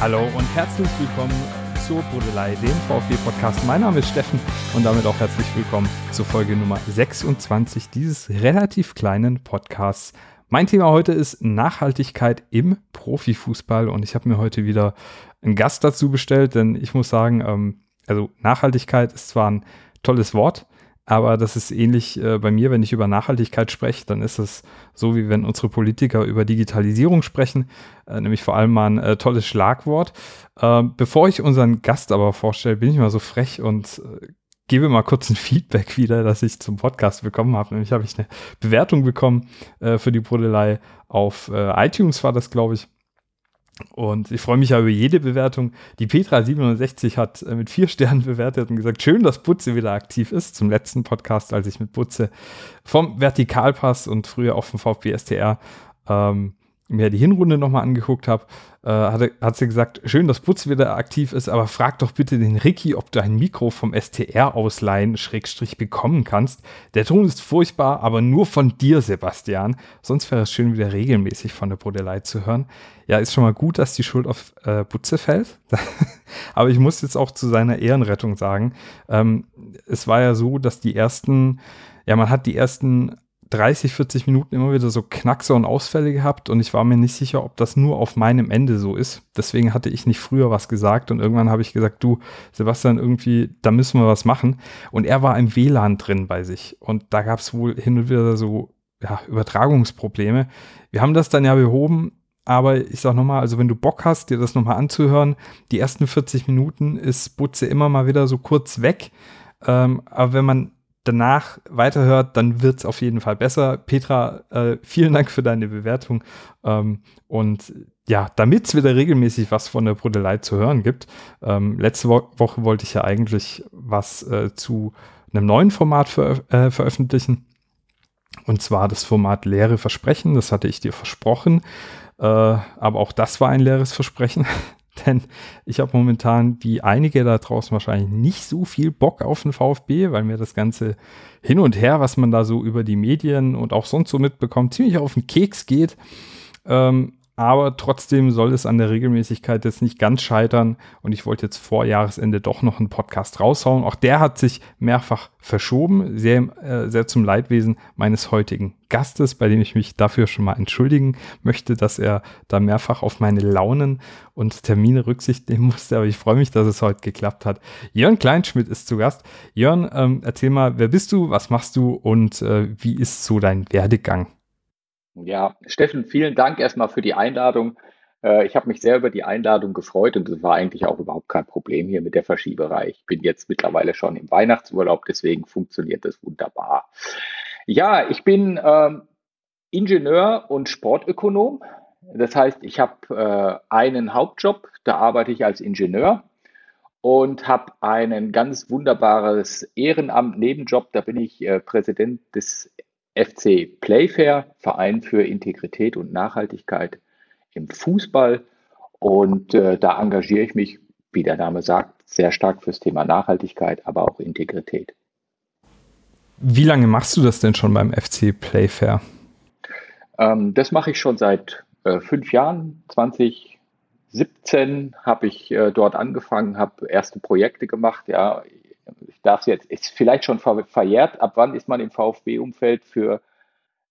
Hallo und herzlich willkommen zur Brudelei, dem VfB-Podcast. Mein Name ist Steffen und damit auch herzlich willkommen zur Folge Nummer 26 dieses relativ kleinen Podcasts. Mein Thema heute ist Nachhaltigkeit im Profifußball und ich habe mir heute wieder einen Gast dazu bestellt, denn ich muss sagen, ähm, also Nachhaltigkeit ist zwar ein tolles Wort, aber das ist ähnlich äh, bei mir, wenn ich über Nachhaltigkeit spreche, dann ist es so, wie wenn unsere Politiker über Digitalisierung sprechen, äh, nämlich vor allem mal ein äh, tolles Schlagwort. Ähm, bevor ich unseren Gast aber vorstelle, bin ich mal so frech und äh, gebe mal kurz ein Feedback wieder, das ich zum Podcast bekommen habe. Nämlich habe ich eine Bewertung bekommen äh, für die Brodelei auf äh, iTunes war das, glaube ich. Und ich freue mich ja über jede Bewertung. Die Petra67 hat äh, mit vier Sternen bewertet und gesagt, schön, dass Butze wieder aktiv ist. Zum letzten Podcast, als ich mit Butze vom Vertikalpass und früher auch vom VfB STR ähm, mir die Hinrunde nochmal angeguckt habe, äh, hat, hat sie gesagt, schön, dass Putz wieder aktiv ist, aber frag doch bitte den Ricky, ob du ein Mikro vom STR ausleihen, Schrägstrich bekommen kannst. Der Ton ist furchtbar, aber nur von dir, Sebastian. Sonst wäre es schön, wieder regelmäßig von der Brodelei zu hören. Ja, ist schon mal gut, dass die Schuld auf äh, Butze fällt. aber ich muss jetzt auch zu seiner Ehrenrettung sagen, ähm, es war ja so, dass die ersten, ja, man hat die ersten 30, 40 Minuten immer wieder so Knackse und Ausfälle gehabt und ich war mir nicht sicher, ob das nur auf meinem Ende so ist. Deswegen hatte ich nicht früher was gesagt und irgendwann habe ich gesagt, du, Sebastian, irgendwie, da müssen wir was machen. Und er war im WLAN drin bei sich und da gab es wohl hin und wieder so ja, Übertragungsprobleme. Wir haben das dann ja behoben, aber ich sag nochmal, also wenn du Bock hast, dir das nochmal anzuhören, die ersten 40 Minuten ist Butze immer mal wieder so kurz weg. Ähm, aber wenn man danach weiterhört, dann wird es auf jeden Fall besser. Petra, äh, vielen Dank für deine Bewertung. Ähm, und ja, damit es wieder regelmäßig was von der Brudelei zu hören gibt, ähm, letzte Wo Woche wollte ich ja eigentlich was äh, zu einem neuen Format ver äh, veröffentlichen. Und zwar das Format Leere Versprechen. Das hatte ich dir versprochen. Äh, aber auch das war ein leeres Versprechen. Denn ich habe momentan, wie einige da draußen wahrscheinlich, nicht so viel Bock auf den VfB, weil mir das Ganze hin und her, was man da so über die Medien und auch sonst so mitbekommt, ziemlich auf den Keks geht. Ähm, aber trotzdem soll es an der Regelmäßigkeit jetzt nicht ganz scheitern und ich wollte jetzt vor Jahresende doch noch einen Podcast raushauen. Auch der hat sich mehrfach verschoben, sehr, äh, sehr zum Leidwesen meines heutigen Gastes, bei dem ich mich dafür schon mal entschuldigen möchte, dass er da mehrfach auf meine Launen und Termine Rücksicht nehmen musste. Aber ich freue mich, dass es heute geklappt hat. Jörn Kleinschmidt ist zu Gast. Jörn, ähm, erzähl mal, wer bist du, was machst du und äh, wie ist so dein Werdegang? Ja, Steffen, vielen Dank erstmal für die Einladung. Äh, ich habe mich sehr über die Einladung gefreut und es war eigentlich auch überhaupt kein Problem hier mit der Verschieberei. Ich bin jetzt mittlerweile schon im Weihnachtsurlaub, deswegen funktioniert das wunderbar. Ja, ich bin ähm, Ingenieur und Sportökonom. Das heißt, ich habe äh, einen Hauptjob, da arbeite ich als Ingenieur und habe einen ganz wunderbares Ehrenamt, Nebenjob, da bin ich äh, Präsident des FC Playfair, Verein für Integrität und Nachhaltigkeit im Fußball. Und äh, da engagiere ich mich, wie der Name sagt, sehr stark fürs Thema Nachhaltigkeit, aber auch Integrität. Wie lange machst du das denn schon beim FC Playfair? Ähm, das mache ich schon seit äh, fünf Jahren. 2017 habe ich äh, dort angefangen, habe erste Projekte gemacht. Ja, ich darf es jetzt, ist vielleicht schon ver verjährt. Ab wann ist man im VfB-Umfeld für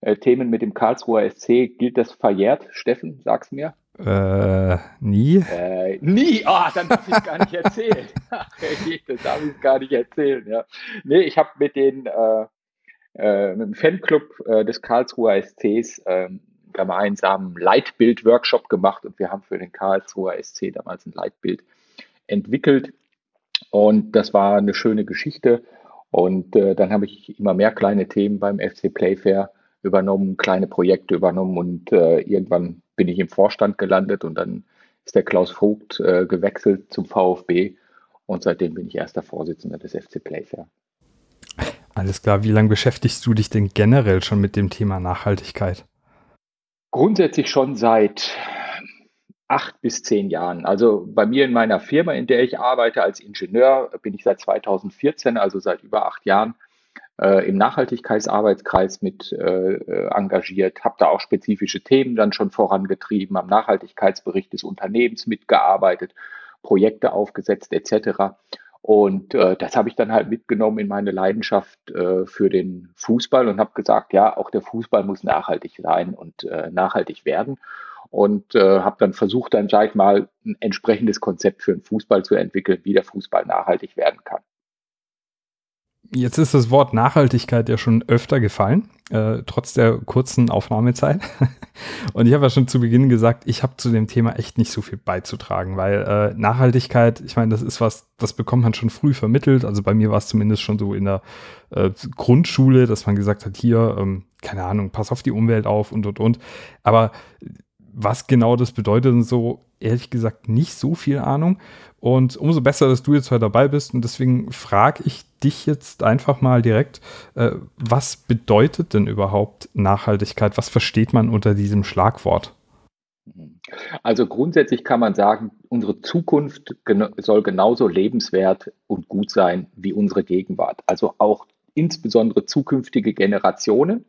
äh, Themen mit dem Karlsruher SC? Gilt das verjährt? Steffen, sag's mir. Äh, nie? Äh, nie? Ah, oh, dann darf ich es gar nicht erzählen. Das darf ich gar nicht erzählen, ja. Nee, ich habe mit den äh, äh, mit dem Fanclub äh, des Karlsruher SCs ähm, gemeinsam Leitbild-Workshop gemacht und wir haben für den Karlsruher SC damals ein Leitbild entwickelt. Und das war eine schöne Geschichte. Und äh, dann habe ich immer mehr kleine Themen beim FC Playfair übernommen, kleine Projekte übernommen und äh, irgendwann bin ich im Vorstand gelandet und dann ist der Klaus Vogt äh, gewechselt zum VfB und seitdem bin ich erster Vorsitzender des FC Playfair. Alles klar, wie lange beschäftigst du dich denn generell schon mit dem Thema Nachhaltigkeit? Grundsätzlich schon seit acht bis zehn Jahren. Also bei mir in meiner Firma, in der ich arbeite als Ingenieur, bin ich seit 2014, also seit über acht Jahren äh, im Nachhaltigkeitsarbeitskreis mit äh, äh engagiert, habe da auch spezifische Themen dann schon vorangetrieben, am Nachhaltigkeitsbericht des Unternehmens mitgearbeitet, Projekte aufgesetzt etc. Und äh, das habe ich dann halt mitgenommen in meine Leidenschaft äh, für den Fußball und habe gesagt, ja, auch der Fußball muss nachhaltig sein und äh, nachhaltig werden. Und äh, habe dann versucht, dann gleich mal ein entsprechendes Konzept für den Fußball zu entwickeln, wie der Fußball nachhaltig werden kann. Jetzt ist das Wort Nachhaltigkeit ja schon öfter gefallen, äh, trotz der kurzen Aufnahmezeit. Und ich habe ja schon zu Beginn gesagt, ich habe zu dem Thema echt nicht so viel beizutragen, weil äh, Nachhaltigkeit, ich meine, das ist was, das bekommt man schon früh vermittelt. Also bei mir war es zumindest schon so in der äh, Grundschule, dass man gesagt hat, hier, ähm, keine Ahnung, pass auf die Umwelt auf und und und. Aber was genau das bedeutet und so, ehrlich gesagt, nicht so viel Ahnung. Und umso besser, dass du jetzt heute dabei bist. Und deswegen frage ich dich jetzt einfach mal direkt, äh, was bedeutet denn überhaupt Nachhaltigkeit? Was versteht man unter diesem Schlagwort? Also grundsätzlich kann man sagen, unsere Zukunft gen soll genauso lebenswert und gut sein wie unsere Gegenwart. Also auch insbesondere zukünftige Generationen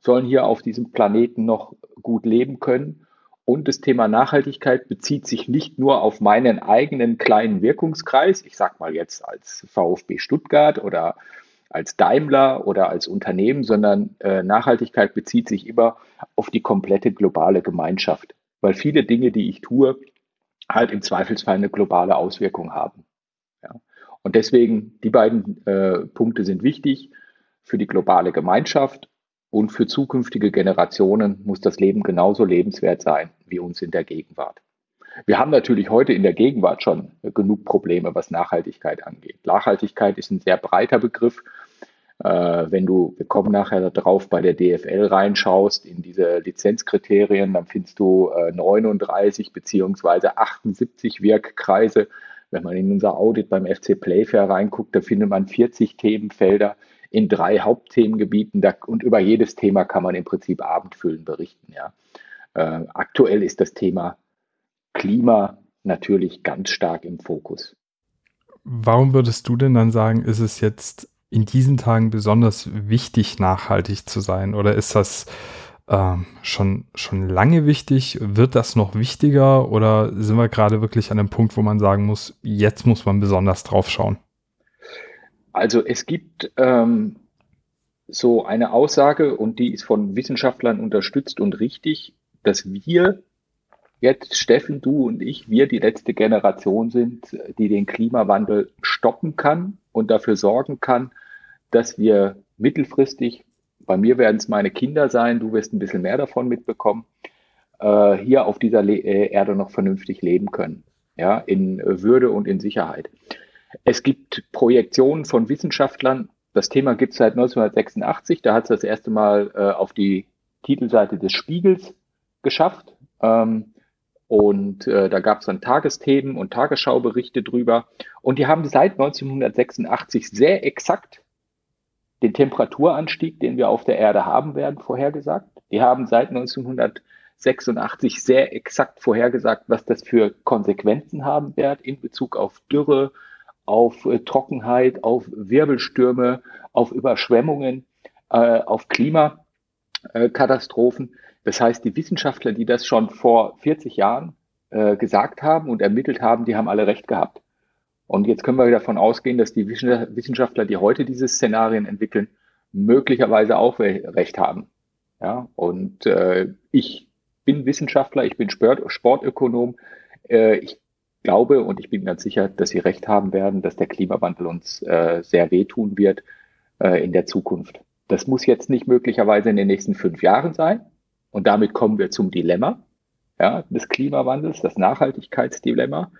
sollen hier auf diesem Planeten noch gut leben können. Und das Thema Nachhaltigkeit bezieht sich nicht nur auf meinen eigenen kleinen Wirkungskreis, ich sage mal jetzt als VfB Stuttgart oder als Daimler oder als Unternehmen, sondern äh, Nachhaltigkeit bezieht sich immer auf die komplette globale Gemeinschaft, weil viele Dinge, die ich tue, halt im Zweifelsfall eine globale Auswirkung haben. Ja. Und deswegen, die beiden äh, Punkte sind wichtig für die globale Gemeinschaft und für zukünftige Generationen muss das Leben genauso lebenswert sein wie uns in der Gegenwart. Wir haben natürlich heute in der Gegenwart schon genug Probleme, was Nachhaltigkeit angeht. Nachhaltigkeit ist ein sehr breiter Begriff. Äh, wenn du, wir kommen nachher darauf, bei der DFL reinschaust in diese Lizenzkriterien, dann findest du äh, 39 beziehungsweise 78 Wirkkreise. Wenn man in unser Audit beim FC Playfair reinguckt, da findet man 40 Themenfelder in drei Hauptthemengebieten da, und über jedes Thema kann man im Prinzip abendfüllend berichten. Ja. Äh, aktuell ist das Thema Klima natürlich ganz stark im Fokus. Warum würdest du denn dann sagen, ist es jetzt in diesen Tagen besonders wichtig, nachhaltig zu sein? Oder ist das äh, schon, schon lange wichtig? Wird das noch wichtiger? Oder sind wir gerade wirklich an einem Punkt, wo man sagen muss, jetzt muss man besonders drauf schauen? Also es gibt ähm, so eine Aussage und die ist von Wissenschaftlern unterstützt und richtig, dass wir jetzt, Steffen, du und ich, wir die letzte Generation sind, die den Klimawandel stoppen kann und dafür sorgen kann, dass wir mittelfristig, bei mir werden es meine Kinder sein, du wirst ein bisschen mehr davon mitbekommen, äh, hier auf dieser Le äh, Erde noch vernünftig leben können. Ja, in Würde und in Sicherheit. Es gibt Projektionen von Wissenschaftlern. Das Thema gibt es seit 1986. Da hat es das erste Mal äh, auf die Titelseite des Spiegels geschafft. Ähm, und äh, da gab es dann Tagesthemen und Tagesschauberichte drüber. Und die haben seit 1986 sehr exakt den Temperaturanstieg, den wir auf der Erde haben werden, vorhergesagt. Die haben seit 1986 sehr exakt vorhergesagt, was das für Konsequenzen haben wird in Bezug auf Dürre, auf äh, Trockenheit, auf Wirbelstürme, auf Überschwemmungen, äh, auf Klimakatastrophen. Das heißt, die Wissenschaftler, die das schon vor 40 Jahren äh, gesagt haben und ermittelt haben, die haben alle recht gehabt. Und jetzt können wir davon ausgehen, dass die Wissenschaftler, die heute diese Szenarien entwickeln, möglicherweise auch recht haben. Ja, und äh, ich bin Wissenschaftler, ich bin Sport, Sportökonom. Äh, ich glaube und ich bin ganz sicher, dass Sie recht haben werden, dass der Klimawandel uns äh, sehr wehtun wird äh, in der Zukunft. Das muss jetzt nicht möglicherweise in den nächsten fünf Jahren sein. Und damit kommen wir zum Dilemma ja, des Klimawandels, das Nachhaltigkeitsdilemma.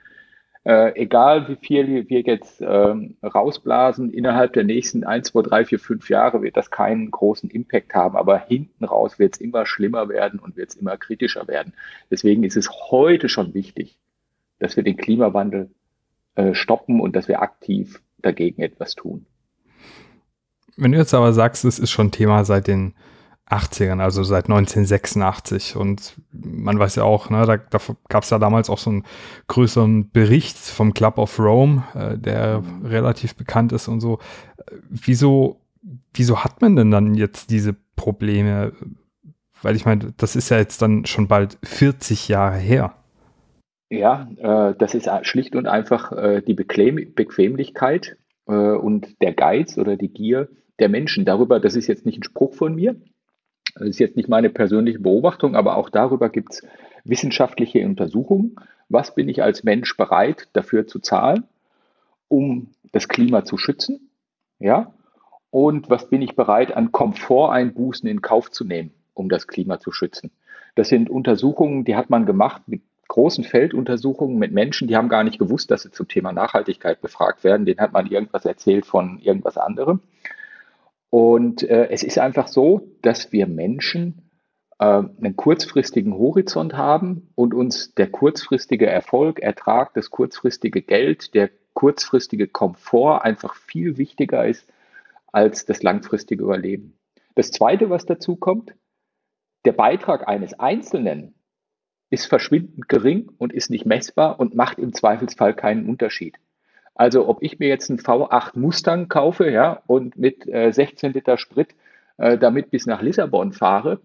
Äh, egal wie viel wir jetzt ähm, rausblasen, innerhalb der nächsten ein, zwei, drei, vier, fünf Jahre wird das keinen großen Impact haben, aber hinten raus wird es immer schlimmer werden und wird es immer kritischer werden. Deswegen ist es heute schon wichtig, dass wir den Klimawandel äh, stoppen und dass wir aktiv dagegen etwas tun. Wenn du jetzt aber sagst, es ist schon Thema seit den 80ern, also seit 1986 und man weiß ja auch, ne, da, da gab es ja damals auch so einen größeren Bericht vom Club of Rome, äh, der relativ bekannt ist und so. Wieso wieso hat man denn dann jetzt diese Probleme? Weil ich meine, das ist ja jetzt dann schon bald 40 Jahre her. Ja, äh, das ist schlicht und einfach äh, die Bequem Bequemlichkeit äh, und der Geiz oder die Gier der Menschen. Darüber, das ist jetzt nicht ein Spruch von mir, das ist jetzt nicht meine persönliche Beobachtung, aber auch darüber gibt es wissenschaftliche Untersuchungen. Was bin ich als Mensch bereit dafür zu zahlen, um das Klima zu schützen? Ja, und was bin ich bereit an Komforteinbußen in Kauf zu nehmen, um das Klima zu schützen. Das sind Untersuchungen, die hat man gemacht mit großen Felduntersuchungen mit Menschen, die haben gar nicht gewusst, dass sie zum Thema Nachhaltigkeit befragt werden. Den hat man irgendwas erzählt von irgendwas anderem. Und äh, es ist einfach so, dass wir Menschen äh, einen kurzfristigen Horizont haben und uns der kurzfristige Erfolg, Ertrag, das kurzfristige Geld, der kurzfristige Komfort einfach viel wichtiger ist als das langfristige Überleben. Das Zweite, was dazu kommt, der Beitrag eines Einzelnen ist verschwindend gering und ist nicht messbar und macht im Zweifelsfall keinen Unterschied. Also ob ich mir jetzt einen V8 Mustang kaufe ja, und mit äh, 16 Liter Sprit äh, damit bis nach Lissabon fahre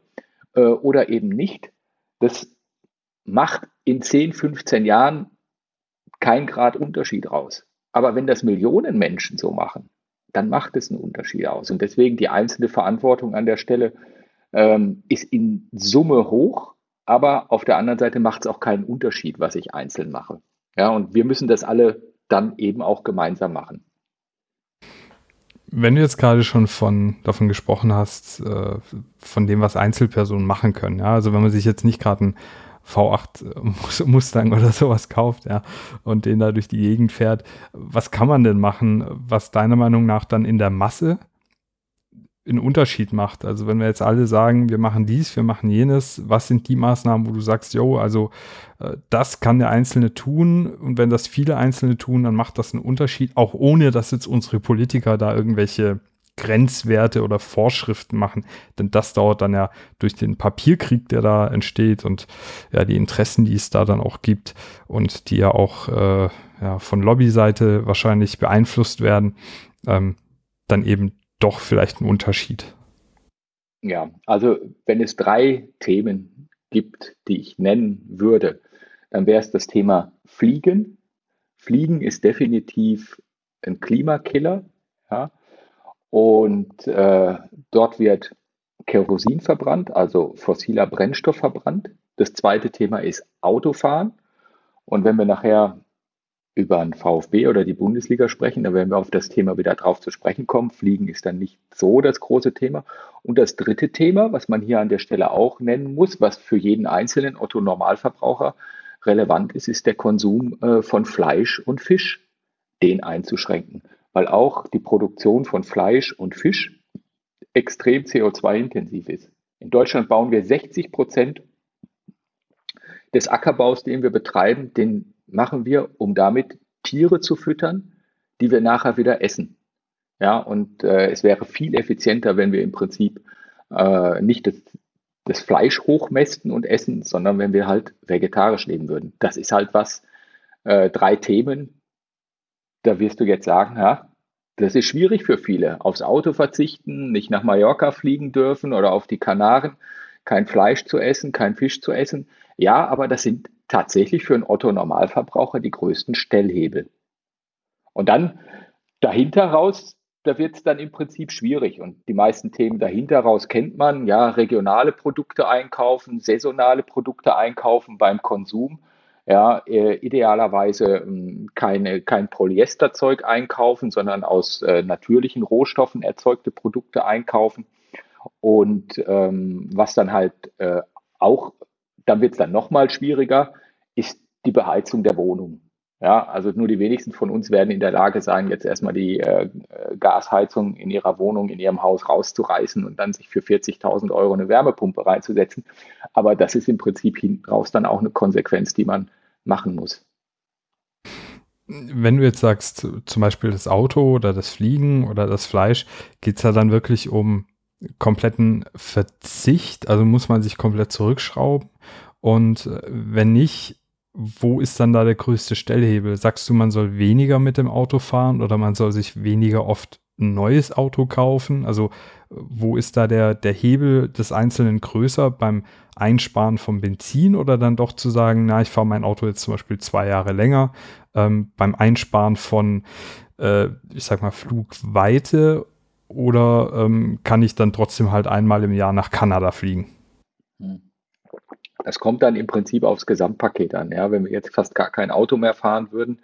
äh, oder eben nicht, das macht in 10, 15 Jahren kein Grad Unterschied raus. Aber wenn das Millionen Menschen so machen, dann macht es einen Unterschied aus. Und deswegen die einzelne Verantwortung an der Stelle ähm, ist in Summe hoch, aber auf der anderen Seite macht es auch keinen Unterschied, was ich einzeln mache. Ja, und wir müssen das alle dann eben auch gemeinsam machen. Wenn du jetzt gerade schon von davon gesprochen hast, äh, von dem, was Einzelpersonen machen können, ja, also wenn man sich jetzt nicht gerade ein V8 Mustang oder sowas kauft, ja, und den da durch die Gegend fährt. Was kann man denn machen, was deiner Meinung nach dann in der Masse einen Unterschied macht? Also wenn wir jetzt alle sagen, wir machen dies, wir machen jenes, was sind die Maßnahmen, wo du sagst, jo, also äh, das kann der Einzelne tun und wenn das viele Einzelne tun, dann macht das einen Unterschied, auch ohne dass jetzt unsere Politiker da irgendwelche Grenzwerte oder Vorschriften machen, denn das dauert dann ja durch den Papierkrieg, der da entsteht und ja die Interessen, die es da dann auch gibt und die ja auch äh, ja, von Lobbyseite wahrscheinlich beeinflusst werden, ähm, dann eben doch vielleicht ein Unterschied. Ja, also wenn es drei Themen gibt, die ich nennen würde, dann wäre es das Thema Fliegen. Fliegen ist definitiv ein Klimakiller. Ja. Und äh, dort wird Kerosin verbrannt, also fossiler Brennstoff verbrannt. Das zweite Thema ist Autofahren. Und wenn wir nachher über einen VfB oder die Bundesliga sprechen, dann werden wir auf das Thema wieder drauf zu sprechen kommen. Fliegen ist dann nicht so das große Thema. Und das dritte Thema, was man hier an der Stelle auch nennen muss, was für jeden einzelnen Otto Normalverbraucher relevant ist, ist der Konsum äh, von Fleisch und Fisch, den einzuschränken weil auch die Produktion von Fleisch und Fisch extrem CO2-intensiv ist. In Deutschland bauen wir 60 Prozent des Ackerbaus, den wir betreiben, den machen wir, um damit Tiere zu füttern, die wir nachher wieder essen. Ja, und äh, es wäre viel effizienter, wenn wir im Prinzip äh, nicht das, das Fleisch hochmästen und essen, sondern wenn wir halt vegetarisch leben würden. Das ist halt was, äh, drei Themen, da wirst du jetzt sagen, ja, das ist schwierig für viele. Aufs Auto verzichten, nicht nach Mallorca fliegen dürfen oder auf die Kanaren, kein Fleisch zu essen, kein Fisch zu essen. Ja, aber das sind tatsächlich für einen Otto-Normalverbraucher die größten Stellhebel. Und dann dahinter raus, da wird es dann im Prinzip schwierig. Und die meisten Themen dahinter raus kennt man. Ja, regionale Produkte einkaufen, saisonale Produkte einkaufen beim Konsum ja, äh, idealerweise ähm, keine, kein Polyesterzeug einkaufen, sondern aus äh, natürlichen Rohstoffen erzeugte Produkte einkaufen. Und ähm, was dann halt äh, auch, dann wird es dann nochmal schwieriger, ist die Beheizung der Wohnung. Ja, also nur die wenigsten von uns werden in der Lage sein, jetzt erstmal die äh, Gasheizung in ihrer Wohnung, in ihrem Haus rauszureißen und dann sich für 40.000 Euro eine Wärmepumpe reinzusetzen. Aber das ist im Prinzip hinten raus dann auch eine Konsequenz, die man machen muss. Wenn du jetzt sagst, zum Beispiel das Auto oder das Fliegen oder das Fleisch, geht es ja dann wirklich um kompletten Verzicht? Also muss man sich komplett zurückschrauben? Und äh, wenn nicht, wo ist dann da der größte Stellhebel? Sagst du, man soll weniger mit dem Auto fahren oder man soll sich weniger oft ein neues Auto kaufen? Also wo ist da der, der Hebel des Einzelnen größer beim Einsparen von Benzin oder dann doch zu sagen, na, ich fahre mein Auto jetzt zum Beispiel zwei Jahre länger, ähm, beim Einsparen von, äh, ich sag mal, Flugweite oder ähm, kann ich dann trotzdem halt einmal im Jahr nach Kanada fliegen? Hm. Das kommt dann im Prinzip aufs Gesamtpaket an. Ja, wenn wir jetzt fast gar kein Auto mehr fahren würden,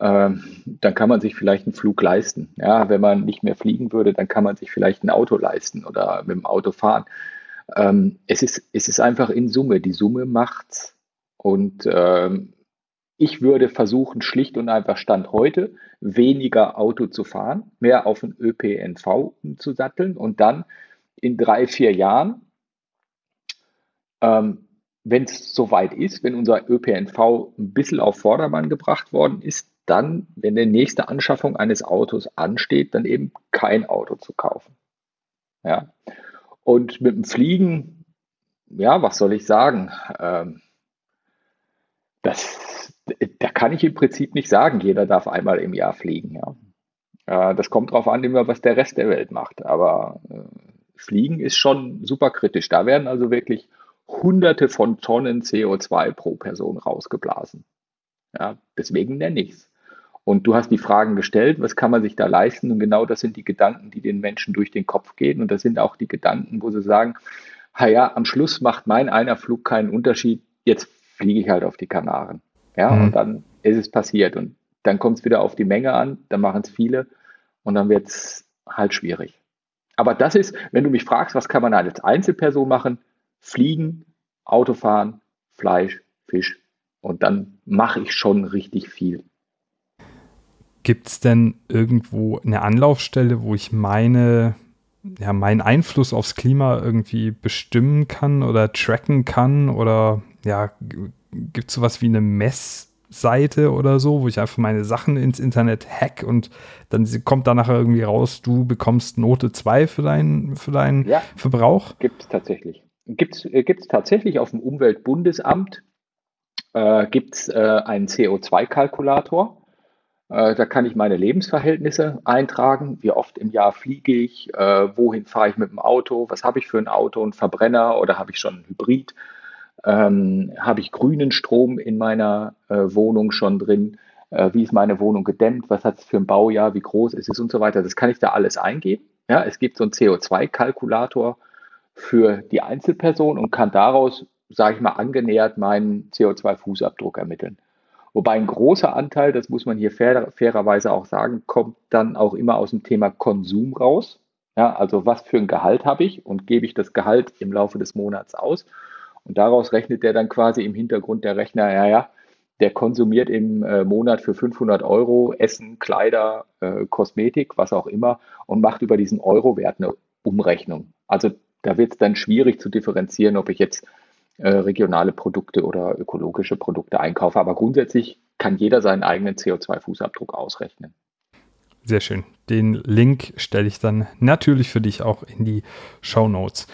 ähm, dann kann man sich vielleicht einen Flug leisten. Ja, wenn man nicht mehr fliegen würde, dann kann man sich vielleicht ein Auto leisten oder mit dem Auto fahren. Ähm, es, ist, es ist einfach in Summe. Die Summe macht's. Und ähm, ich würde versuchen, schlicht und einfach Stand heute weniger Auto zu fahren, mehr auf den ÖPNV zu satteln und dann in drei, vier Jahren, ähm, wenn es soweit ist, wenn unser ÖPNV ein bisschen auf Vordermann gebracht worden ist, dann, wenn die nächste Anschaffung eines Autos ansteht, dann eben kein Auto zu kaufen. Ja. Und mit dem Fliegen, ja, was soll ich sagen? Ähm, das, da kann ich im Prinzip nicht sagen, jeder darf einmal im Jahr fliegen. Ja. Äh, das kommt darauf an, immer was der Rest der Welt macht. Aber äh, Fliegen ist schon super kritisch. Da werden also wirklich Hunderte von Tonnen CO2 pro Person rausgeblasen. Ja, deswegen nenne ich es. Und du hast die Fragen gestellt, was kann man sich da leisten? Und genau das sind die Gedanken, die den Menschen durch den Kopf gehen. Und das sind auch die Gedanken, wo sie sagen, ja, am Schluss macht mein einer Flug keinen Unterschied, jetzt fliege ich halt auf die Kanaren. Ja, mhm. und dann ist es passiert. Und dann kommt es wieder auf die Menge an, dann machen es viele und dann wird es halt schwierig. Aber das ist, wenn du mich fragst, was kann man als Einzelperson machen? Fliegen, Autofahren, Fleisch, Fisch. Und dann mache ich schon richtig viel. Gibt es denn irgendwo eine Anlaufstelle, wo ich meine, ja, meinen Einfluss aufs Klima irgendwie bestimmen kann oder tracken kann? Oder ja, gibt es sowas wie eine Messseite oder so, wo ich einfach meine Sachen ins Internet hack und dann kommt da nachher irgendwie raus, du bekommst Note 2 für, dein, für deinen ja, Verbrauch? Gibt es tatsächlich. Gibt es äh, tatsächlich auf dem Umweltbundesamt äh, gibt's, äh, einen CO2-Kalkulator. Äh, da kann ich meine Lebensverhältnisse eintragen. Wie oft im Jahr fliege ich? Äh, wohin fahre ich mit dem Auto? Was habe ich für ein Auto? Ein Verbrenner oder habe ich schon ein Hybrid? Ähm, habe ich grünen Strom in meiner äh, Wohnung schon drin? Äh, wie ist meine Wohnung gedämmt? Was hat es für ein Baujahr? Wie groß ist es und so weiter? Das kann ich da alles eingeben. Ja, es gibt so einen CO2-Kalkulator für die Einzelperson und kann daraus, sage ich mal, angenähert meinen CO2-Fußabdruck ermitteln. Wobei ein großer Anteil, das muss man hier fair, fairerweise auch sagen, kommt dann auch immer aus dem Thema Konsum raus. Ja, also was für ein Gehalt habe ich und gebe ich das Gehalt im Laufe des Monats aus. Und daraus rechnet der dann quasi im Hintergrund der Rechner, ja, ja, der konsumiert im äh, Monat für 500 Euro Essen, Kleider, äh, Kosmetik, was auch immer und macht über diesen Euro-Wert eine Umrechnung. Also da wird es dann schwierig zu differenzieren, ob ich jetzt äh, regionale Produkte oder ökologische Produkte einkaufe. Aber grundsätzlich kann jeder seinen eigenen CO2-Fußabdruck ausrechnen. Sehr schön. Den Link stelle ich dann natürlich für dich auch in die Show Notes.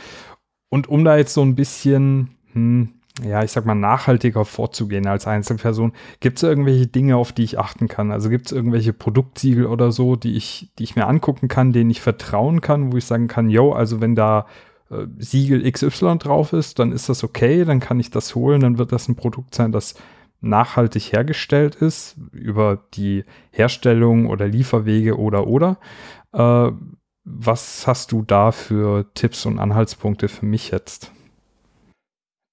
Und um da jetzt so ein bisschen, hm, ja, ich sag mal, nachhaltiger vorzugehen als Einzelperson, gibt es irgendwelche Dinge, auf die ich achten kann? Also gibt es irgendwelche Produktsiegel oder so, die ich, die ich mir angucken kann, denen ich vertrauen kann, wo ich sagen kann, yo, also wenn da äh, Siegel XY drauf ist, dann ist das okay, dann kann ich das holen, dann wird das ein Produkt sein, das nachhaltig hergestellt ist über die Herstellung oder Lieferwege oder oder. Äh, was hast du da für Tipps und Anhaltspunkte für mich jetzt?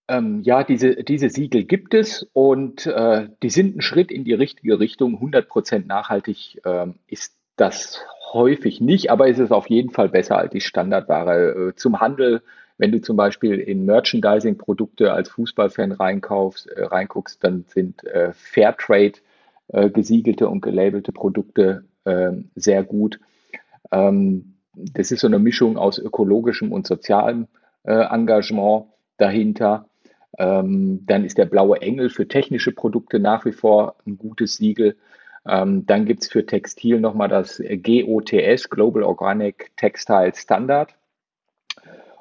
Ähm, ja, diese, diese Siegel gibt es und äh, die sind ein Schritt in die richtige Richtung. 100% nachhaltig äh, ist das häufig nicht, aber es ist auf jeden Fall besser als die Standardware. Äh, zum Handel, wenn du zum Beispiel in Merchandising-Produkte als Fußballfan reinkaufst, äh, reinguckst, dann sind äh, Fairtrade äh, gesiegelte und gelabelte Produkte äh, sehr gut. Ähm, das ist so eine Mischung aus ökologischem und sozialem äh, Engagement dahinter. Ähm, dann ist der blaue Engel für technische Produkte nach wie vor ein gutes Siegel. Ähm, dann gibt es für Textil nochmal das GOTS, Global Organic Textile Standard.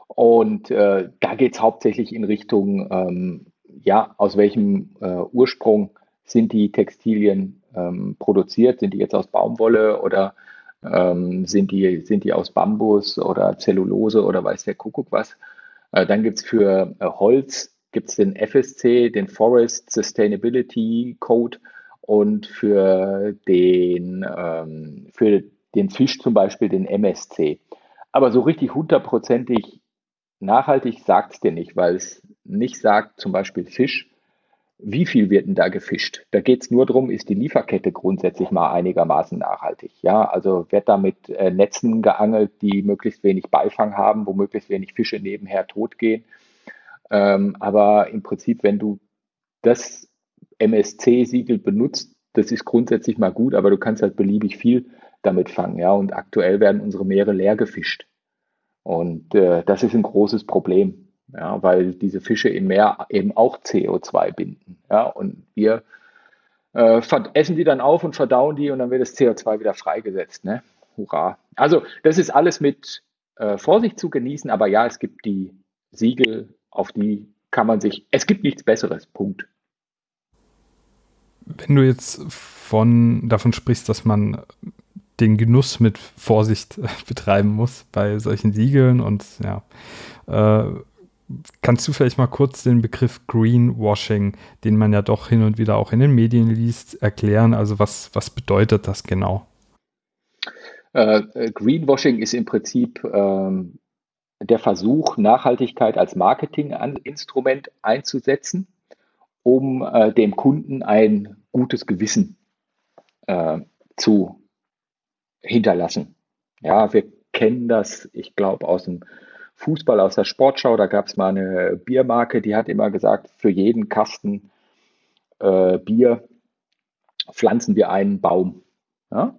Und äh, da geht es hauptsächlich in Richtung, ähm, ja, aus welchem äh, Ursprung sind die Textilien ähm, produziert? Sind die jetzt aus Baumwolle oder ähm, sind, die, sind die aus Bambus oder Zellulose oder weiß der Kuckuck was. Äh, dann gibt es für äh, Holz gibt's den FSC, den Forest Sustainability Code und für den, ähm, für den Fisch zum Beispiel den MSC. Aber so richtig hundertprozentig nachhaltig sagt es dir nicht, weil es nicht sagt, zum Beispiel Fisch, wie viel wird denn da gefischt? Da geht es nur darum, ist die Lieferkette grundsätzlich mal einigermaßen nachhaltig. Ja, also wird da mit äh, Netzen geangelt, die möglichst wenig Beifang haben, wo möglichst wenig Fische nebenher totgehen. Ähm, aber im Prinzip, wenn du das MSC-Siegel benutzt, das ist grundsätzlich mal gut, aber du kannst halt beliebig viel damit fangen. Ja, und aktuell werden unsere Meere leer gefischt. Und äh, das ist ein großes Problem ja, weil diese Fische im Meer eben auch CO2 binden. Ja, und wir äh, essen die dann auf und verdauen die und dann wird das CO2 wieder freigesetzt. Ne? Hurra. Also das ist alles mit äh, Vorsicht zu genießen, aber ja, es gibt die Siegel, auf die kann man sich, es gibt nichts Besseres, Punkt. Wenn du jetzt von, davon sprichst, dass man den Genuss mit Vorsicht betreiben muss bei solchen Siegeln und ja, äh, Kannst du vielleicht mal kurz den Begriff Greenwashing, den man ja doch hin und wieder auch in den Medien liest, erklären? Also was, was bedeutet das genau? Äh, äh Greenwashing ist im Prinzip ähm, der Versuch, Nachhaltigkeit als Marketinginstrument einzusetzen, um äh, dem Kunden ein gutes Gewissen äh, zu hinterlassen. Ja, wir kennen das, ich glaube, aus dem Fußball aus der Sportschau. Da gab es mal eine Biermarke, die hat immer gesagt, für jeden Kasten äh, Bier pflanzen wir einen Baum. Ja?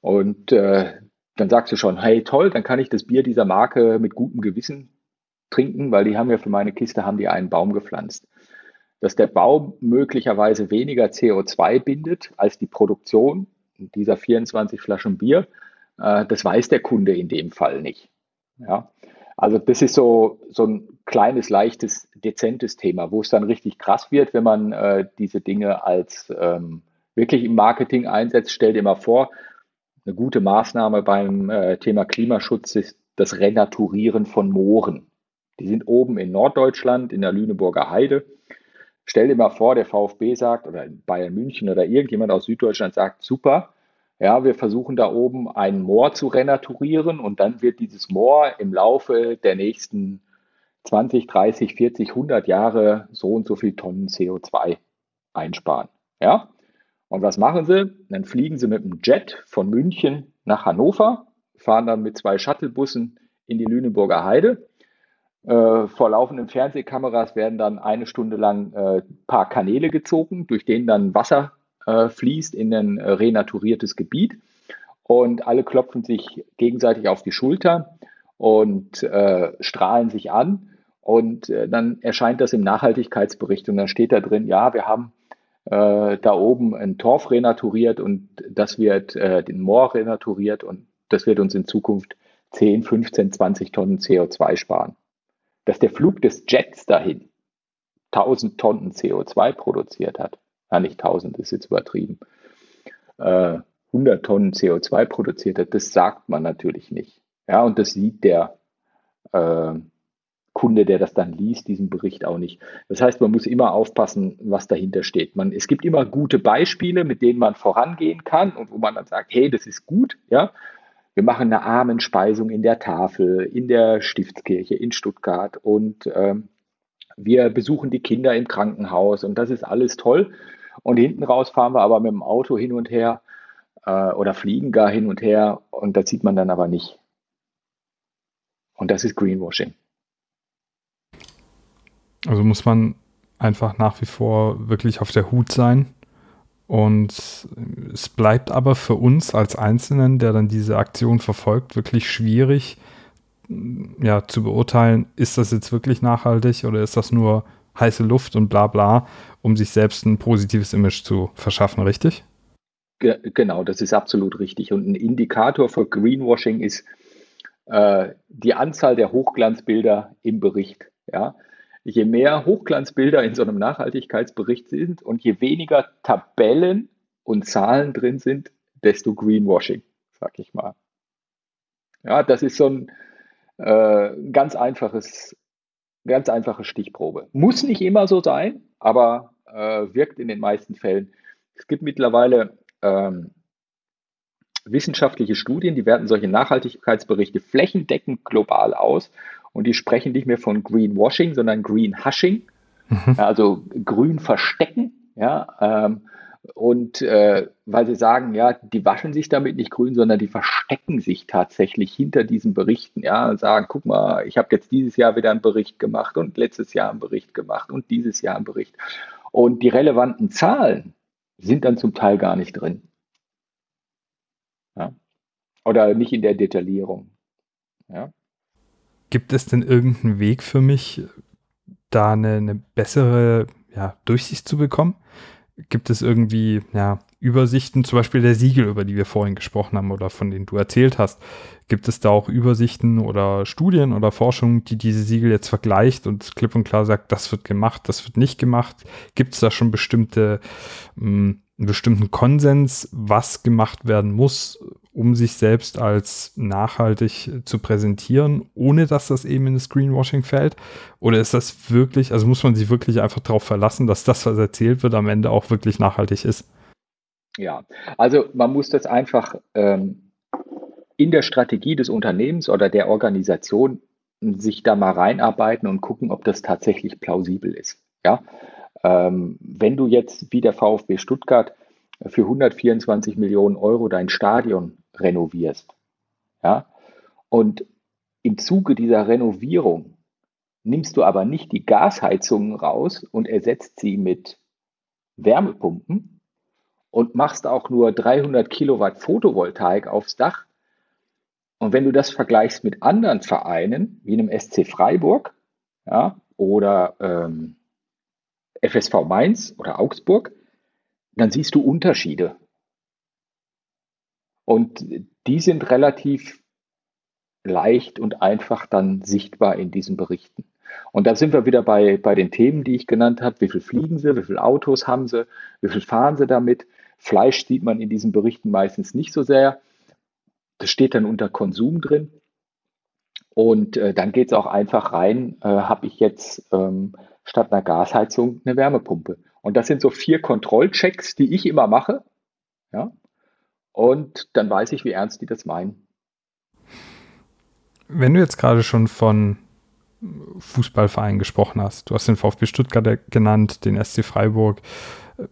Und äh, dann sagst du schon, hey toll, dann kann ich das Bier dieser Marke mit gutem Gewissen trinken, weil die haben ja für meine Kiste haben die einen Baum gepflanzt. Dass der Baum möglicherweise weniger CO2 bindet als die Produktion dieser 24 Flaschen Bier, äh, das weiß der Kunde in dem Fall nicht. Ja? Also das ist so, so ein kleines, leichtes, dezentes Thema, wo es dann richtig krass wird, wenn man äh, diese Dinge als ähm, wirklich im Marketing einsetzt. Stell dir mal vor, eine gute Maßnahme beim äh, Thema Klimaschutz ist das Renaturieren von Mooren. Die sind oben in Norddeutschland, in der Lüneburger Heide. Stell dir mal vor, der VfB sagt oder Bayern München oder irgendjemand aus Süddeutschland sagt, super, ja, wir versuchen da oben ein Moor zu renaturieren und dann wird dieses Moor im Laufe der nächsten 20, 30, 40, 100 Jahre so und so viel Tonnen CO2 einsparen. Ja? Und was machen sie? Dann fliegen sie mit dem Jet von München nach Hannover, fahren dann mit zwei Shuttlebussen in die Lüneburger Heide. Äh, vor laufenden Fernsehkameras werden dann eine Stunde lang äh, paar Kanäle gezogen, durch denen dann Wasser äh, fließt in ein äh, renaturiertes Gebiet und alle klopfen sich gegenseitig auf die Schulter und äh, strahlen sich an. Und äh, dann erscheint das im Nachhaltigkeitsbericht und dann steht da drin, ja, wir haben äh, da oben ein Torf renaturiert und das wird äh, den Moor renaturiert und das wird uns in Zukunft 10, 15, 20 Tonnen CO2 sparen. Dass der Flug des Jets dahin 1000 Tonnen CO2 produziert hat, ja nicht 1000 ist jetzt übertrieben, äh, 100 Tonnen CO2 produziert hat, das sagt man natürlich nicht. Ja, und das sieht der äh, Kunde, der das dann liest, diesen Bericht auch nicht. Das heißt, man muss immer aufpassen, was dahinter steht. Man, es gibt immer gute Beispiele, mit denen man vorangehen kann und wo man dann sagt, hey, das ist gut, ja. Wir machen eine Armenspeisung in der Tafel, in der Stiftskirche in Stuttgart und ähm, wir besuchen die Kinder im Krankenhaus und das ist alles toll. Und hinten raus fahren wir aber mit dem Auto hin und her äh, oder fliegen gar hin und her und das sieht man dann aber nicht. Und das ist Greenwashing. Also muss man einfach nach wie vor wirklich auf der Hut sein. Und es bleibt aber für uns als Einzelnen, der dann diese Aktion verfolgt, wirklich schwierig, ja, zu beurteilen, ist das jetzt wirklich nachhaltig oder ist das nur heiße Luft und bla bla, um sich selbst ein positives Image zu verschaffen, richtig? Genau, das ist absolut richtig. Und ein Indikator für Greenwashing ist äh, die Anzahl der Hochglanzbilder im Bericht. Ja? Je mehr Hochglanzbilder in so einem Nachhaltigkeitsbericht sind und je weniger Tabellen und Zahlen drin sind, desto Greenwashing. sag ich mal. Ja, das ist so ein äh, ganz einfaches, ganz einfache Stichprobe. Muss nicht immer so sein, aber äh, wirkt in den meisten Fällen. Es gibt mittlerweile ähm, wissenschaftliche Studien, die werten solche Nachhaltigkeitsberichte flächendeckend global aus und die sprechen nicht mehr von Greenwashing, sondern Greenhushing, mhm. also grün verstecken. Ja, ähm, und äh, weil sie sagen, ja, die waschen sich damit nicht grün, sondern die verstecken sich tatsächlich hinter diesen Berichten, ja, und sagen, guck mal, ich habe jetzt dieses Jahr wieder einen Bericht gemacht und letztes Jahr einen Bericht gemacht und dieses Jahr einen Bericht. Und die relevanten Zahlen sind dann zum Teil gar nicht drin. Ja? Oder nicht in der Detaillierung. Ja? Gibt es denn irgendeinen Weg für mich, da eine, eine bessere ja, Durchsicht zu bekommen? Gibt es irgendwie ja, Übersichten, zum Beispiel der Siegel, über die wir vorhin gesprochen haben oder von denen du erzählt hast? Gibt es da auch Übersichten oder Studien oder Forschung, die diese Siegel jetzt vergleicht und klipp und klar sagt, das wird gemacht, das wird nicht gemacht? Gibt es da schon bestimmte, mh, hm, einen bestimmten Konsens, was gemacht werden muss, um sich selbst als nachhaltig zu präsentieren, ohne dass das eben in das Greenwashing fällt? Oder ist das wirklich, also muss man sich wirklich einfach darauf verlassen, dass das, was erzählt wird, am Ende auch wirklich nachhaltig ist? Ja, also man muss das einfach ähm, in der Strategie des Unternehmens oder der Organisation sich da mal reinarbeiten und gucken, ob das tatsächlich plausibel ist. Ja, ähm, wenn du jetzt wie der VfB Stuttgart für 124 Millionen Euro dein Stadion renovierst. Ja? Und im Zuge dieser Renovierung nimmst du aber nicht die Gasheizungen raus und ersetzt sie mit Wärmepumpen und machst auch nur 300 Kilowatt Photovoltaik aufs Dach. Und wenn du das vergleichst mit anderen Vereinen, wie einem SC Freiburg ja, oder ähm, FSV Mainz oder Augsburg, dann siehst du Unterschiede. Und die sind relativ leicht und einfach dann sichtbar in diesen Berichten. Und da sind wir wieder bei, bei den Themen, die ich genannt habe. Wie viel fliegen sie? Wie viele Autos haben sie? Wie viel fahren sie damit? Fleisch sieht man in diesen Berichten meistens nicht so sehr. Das steht dann unter Konsum drin. Und äh, dann geht es auch einfach rein, äh, habe ich jetzt ähm, statt einer Gasheizung eine Wärmepumpe. Und das sind so vier Kontrollchecks, die ich immer mache. Ja, und dann weiß ich, wie ernst die das meinen. Wenn du jetzt gerade schon von Fußballvereinen gesprochen hast, du hast den VfB Stuttgart genannt, den SC Freiburg.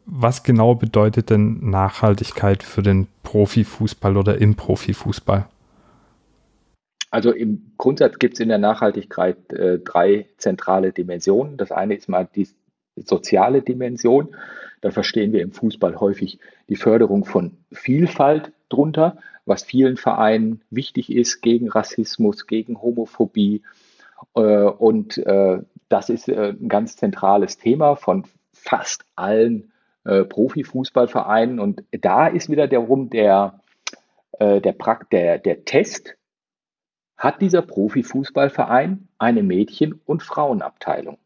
Was genau bedeutet denn Nachhaltigkeit für den Profifußball oder im Profifußball? Also im Grundsatz gibt es in der Nachhaltigkeit äh, drei zentrale Dimensionen. Das eine ist mal die soziale Dimension. Da verstehen wir im Fußball häufig die Förderung von Vielfalt drunter, was vielen Vereinen wichtig ist gegen Rassismus, gegen Homophobie. Äh, und äh, das ist äh, ein ganz zentrales Thema von fast allen Profifußballvereinen. Und da ist wieder darum der, der, der, der Test, hat dieser Profifußballverein eine Mädchen- und Frauenabteilung?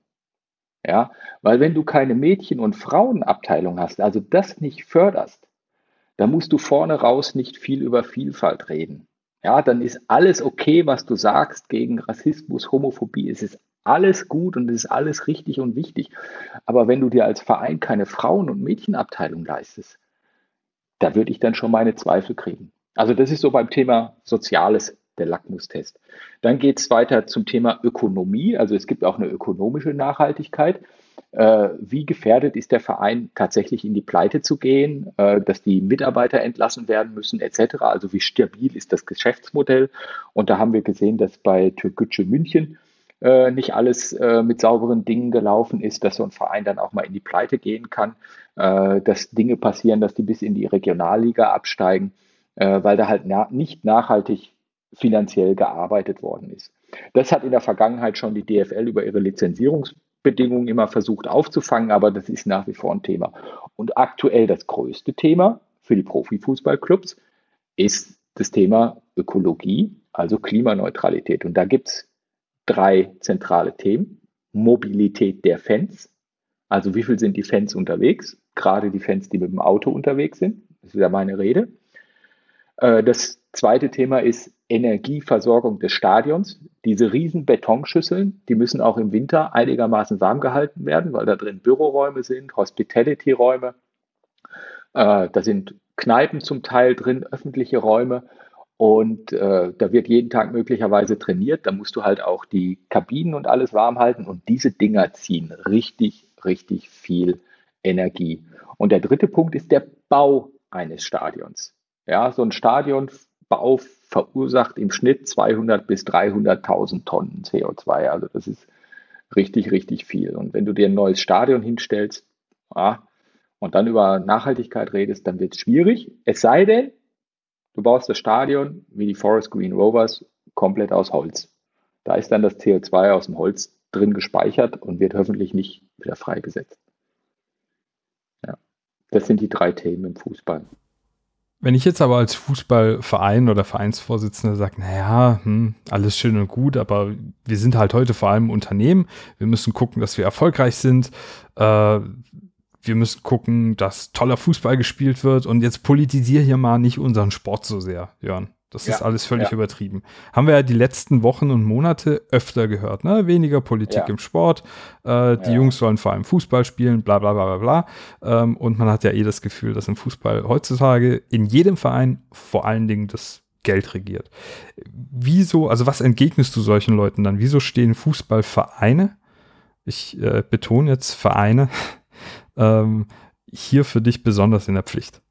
Ja, weil wenn du keine Mädchen- und Frauenabteilung hast, also das nicht förderst, dann musst du vorne raus nicht viel über Vielfalt reden. Ja, dann ist alles okay, was du sagst gegen Rassismus, Homophobie. Es ist alles gut und es ist alles richtig und wichtig. Aber wenn du dir als Verein keine Frauen- und Mädchenabteilung leistest, da würde ich dann schon meine Zweifel kriegen. Also das ist so beim Thema Soziales der Lackmustest. Dann geht es weiter zum Thema Ökonomie. Also es gibt auch eine ökonomische Nachhaltigkeit. Äh, wie gefährdet ist der Verein tatsächlich in die Pleite zu gehen, äh, dass die Mitarbeiter entlassen werden müssen, etc. Also wie stabil ist das Geschäftsmodell? Und da haben wir gesehen, dass bei Türkgücü München äh, nicht alles äh, mit sauberen Dingen gelaufen ist, dass so ein Verein dann auch mal in die Pleite gehen kann, äh, dass Dinge passieren, dass die bis in die Regionalliga absteigen, äh, weil da halt na nicht nachhaltig finanziell gearbeitet worden ist. Das hat in der Vergangenheit schon die DFL über ihre Lizenzierungsbedingungen immer versucht aufzufangen, aber das ist nach wie vor ein Thema. Und aktuell das größte Thema für die Profifußballclubs ist das Thema Ökologie, also Klimaneutralität. Und da gibt es drei zentrale Themen. Mobilität der Fans, also wie viel sind die Fans unterwegs, gerade die Fans, die mit dem Auto unterwegs sind, das ist wieder meine Rede. Äh, das Zweite Thema ist Energieversorgung des Stadions. Diese riesen Betonschüsseln, die müssen auch im Winter einigermaßen warm gehalten werden, weil da drin Büroräume sind, Hospitality-Räume. Äh, da sind Kneipen zum Teil drin, öffentliche Räume. Und äh, da wird jeden Tag möglicherweise trainiert. Da musst du halt auch die Kabinen und alles warm halten. Und diese Dinger ziehen richtig, richtig viel Energie. Und der dritte Punkt ist der Bau eines Stadions. Ja, so ein Stadionbau verursacht im Schnitt 200 bis 300.000 Tonnen CO2. Also das ist richtig, richtig viel. Und wenn du dir ein neues Stadion hinstellst ja, und dann über Nachhaltigkeit redest, dann wird es schwierig. Es sei denn, du baust das Stadion wie die Forest Green Rovers komplett aus Holz. Da ist dann das CO2 aus dem Holz drin gespeichert und wird hoffentlich nicht wieder freigesetzt. Ja, das sind die drei Themen im Fußball. Wenn ich jetzt aber als Fußballverein oder Vereinsvorsitzender sage, naja, hm, alles schön und gut, aber wir sind halt heute vor allem Unternehmen, wir müssen gucken, dass wir erfolgreich sind, äh, wir müssen gucken, dass toller Fußball gespielt wird und jetzt politisiere hier mal nicht unseren Sport so sehr, Jörn. Das ja, ist alles völlig ja. übertrieben. Haben wir ja die letzten Wochen und Monate öfter gehört. Ne? Weniger Politik ja. im Sport. Äh, die Jungs sollen vor allem Fußball spielen, bla bla bla bla bla. Ähm, und man hat ja eh das Gefühl, dass im Fußball heutzutage in jedem Verein vor allen Dingen das Geld regiert. Wieso, also was entgegnest du solchen Leuten dann? Wieso stehen Fußballvereine, ich äh, betone jetzt Vereine, ähm, hier für dich besonders in der Pflicht?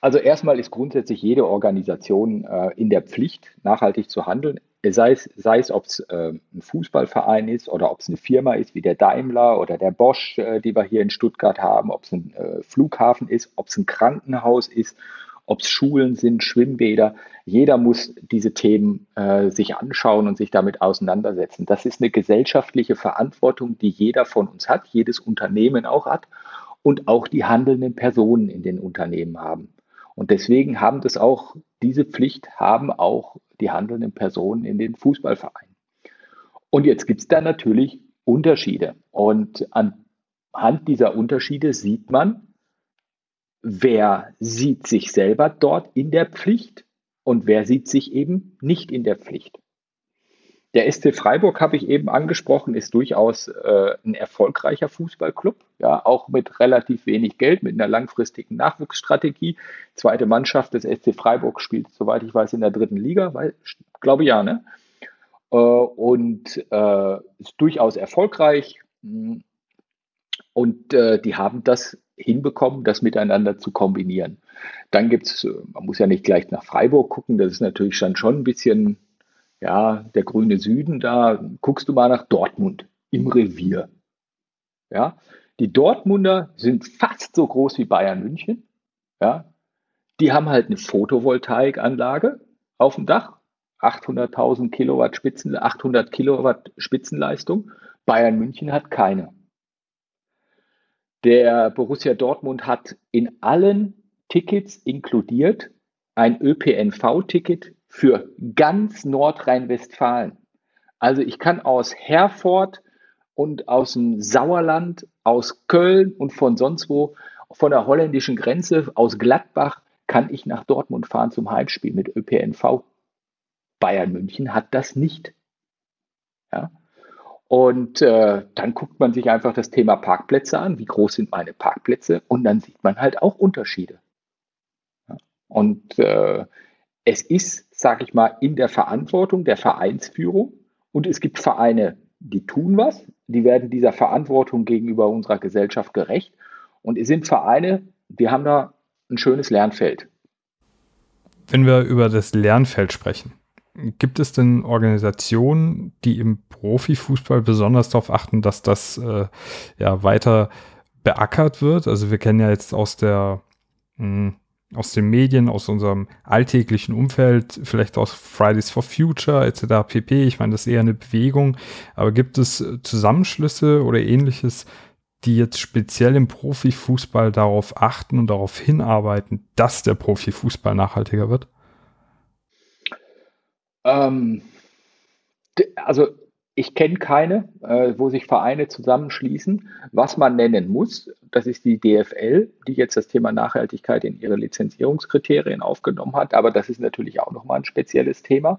Also erstmal ist grundsätzlich jede Organisation äh, in der Pflicht, nachhaltig zu handeln. Sei es, sei es ob es äh, ein Fußballverein ist oder ob es eine Firma ist wie der Daimler oder der Bosch, äh, die wir hier in Stuttgart haben, ob es ein äh, Flughafen ist, ob es ein Krankenhaus ist, ob es Schulen sind, Schwimmbäder. Jeder muss diese Themen äh, sich anschauen und sich damit auseinandersetzen. Das ist eine gesellschaftliche Verantwortung, die jeder von uns hat, jedes Unternehmen auch hat und auch die handelnden Personen in den Unternehmen haben. Und deswegen haben das auch, diese Pflicht haben auch die handelnden Personen in den Fußballvereinen. Und jetzt gibt es da natürlich Unterschiede. Und anhand dieser Unterschiede sieht man, wer sieht sich selber dort in der Pflicht und wer sieht sich eben nicht in der Pflicht. Der SC Freiburg, habe ich eben angesprochen, ist durchaus äh, ein erfolgreicher Fußballclub, ja, auch mit relativ wenig Geld, mit einer langfristigen Nachwuchsstrategie. Zweite Mannschaft des SC Freiburg spielt, soweit ich weiß, in der dritten Liga, weil, glaube ja, ne? Äh, und äh, ist durchaus erfolgreich. Und äh, die haben das hinbekommen, das miteinander zu kombinieren. Dann gibt es, man muss ja nicht gleich nach Freiburg gucken, das ist natürlich dann schon ein bisschen ja, der grüne Süden, da guckst du mal nach Dortmund im Revier. Ja, die Dortmunder sind fast so groß wie Bayern München. Ja, die haben halt eine Photovoltaikanlage auf dem Dach, 800.000 Kilowatt Spitzen, 800 Kilowatt Spitzenleistung. Bayern München hat keine. Der Borussia Dortmund hat in allen Tickets inkludiert ein ÖPNV-Ticket für ganz Nordrhein-Westfalen. Also ich kann aus Herford und aus dem Sauerland, aus Köln und von sonst wo, von der holländischen Grenze, aus Gladbach, kann ich nach Dortmund fahren zum Heimspiel mit ÖPNV. Bayern München hat das nicht. Ja? Und äh, dann guckt man sich einfach das Thema Parkplätze an. Wie groß sind meine Parkplätze? Und dann sieht man halt auch Unterschiede. Ja? Und äh, es ist, sage ich mal, in der Verantwortung der Vereinsführung und es gibt Vereine, die tun was, die werden dieser Verantwortung gegenüber unserer Gesellschaft gerecht und es sind Vereine, die haben da ein schönes Lernfeld. Wenn wir über das Lernfeld sprechen, gibt es denn Organisationen, die im Profifußball besonders darauf achten, dass das äh, ja weiter beackert wird? Also wir kennen ja jetzt aus der mh, hm, aus den Medien, aus unserem alltäglichen Umfeld, vielleicht aus Fridays for Future etc. pp. Ich meine, das ist eher eine Bewegung. Aber gibt es äh, Zusammenschlüsse oder ähnliches, die jetzt speziell im Profifußball darauf achten und darauf hinarbeiten, dass der Profifußball nachhaltiger wird? Ähm, also ich kenne keine, äh, wo sich Vereine zusammenschließen. Was man nennen muss, das ist die DFL, die jetzt das Thema Nachhaltigkeit in ihre Lizenzierungskriterien aufgenommen hat. Aber das ist natürlich auch nochmal ein spezielles Thema.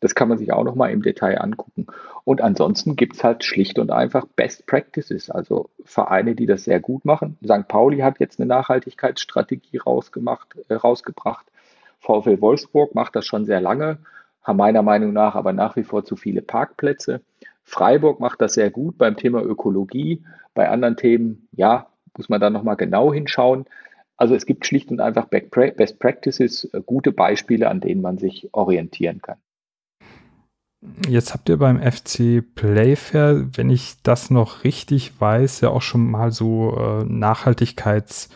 Das kann man sich auch nochmal im Detail angucken. Und ansonsten gibt es halt schlicht und einfach Best Practices, also Vereine, die das sehr gut machen. St. Pauli hat jetzt eine Nachhaltigkeitsstrategie rausgemacht, äh, rausgebracht. VfL Wolfsburg macht das schon sehr lange haben meiner Meinung nach aber nach wie vor zu viele Parkplätze. Freiburg macht das sehr gut beim Thema Ökologie. Bei anderen Themen, ja, muss man da nochmal genau hinschauen. Also es gibt schlicht und einfach Best Practices, äh, gute Beispiele, an denen man sich orientieren kann. Jetzt habt ihr beim FC Playfair, wenn ich das noch richtig weiß, ja auch schon mal so äh, Nachhaltigkeits-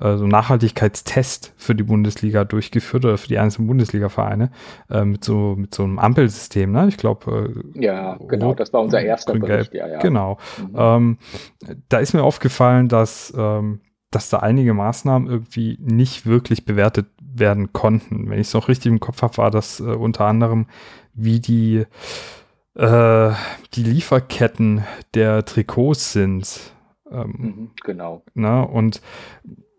äh, so Nachhaltigkeitstest für die Bundesliga durchgeführt oder für die einzelnen Bundesliga-Vereine äh, mit so mit so einem Ampelsystem. Ne? Ich glaube. Äh, ja, genau. Das war unser erster Bericht. Ja, ja. Genau. Mhm. Ähm, da ist mir aufgefallen, dass ähm, dass da einige Maßnahmen irgendwie nicht wirklich bewertet werden konnten. Wenn ich es noch richtig im Kopf habe, war das äh, unter anderem, wie die, äh, die Lieferketten der Trikots sind. Ähm, mhm, genau. Na, ne? und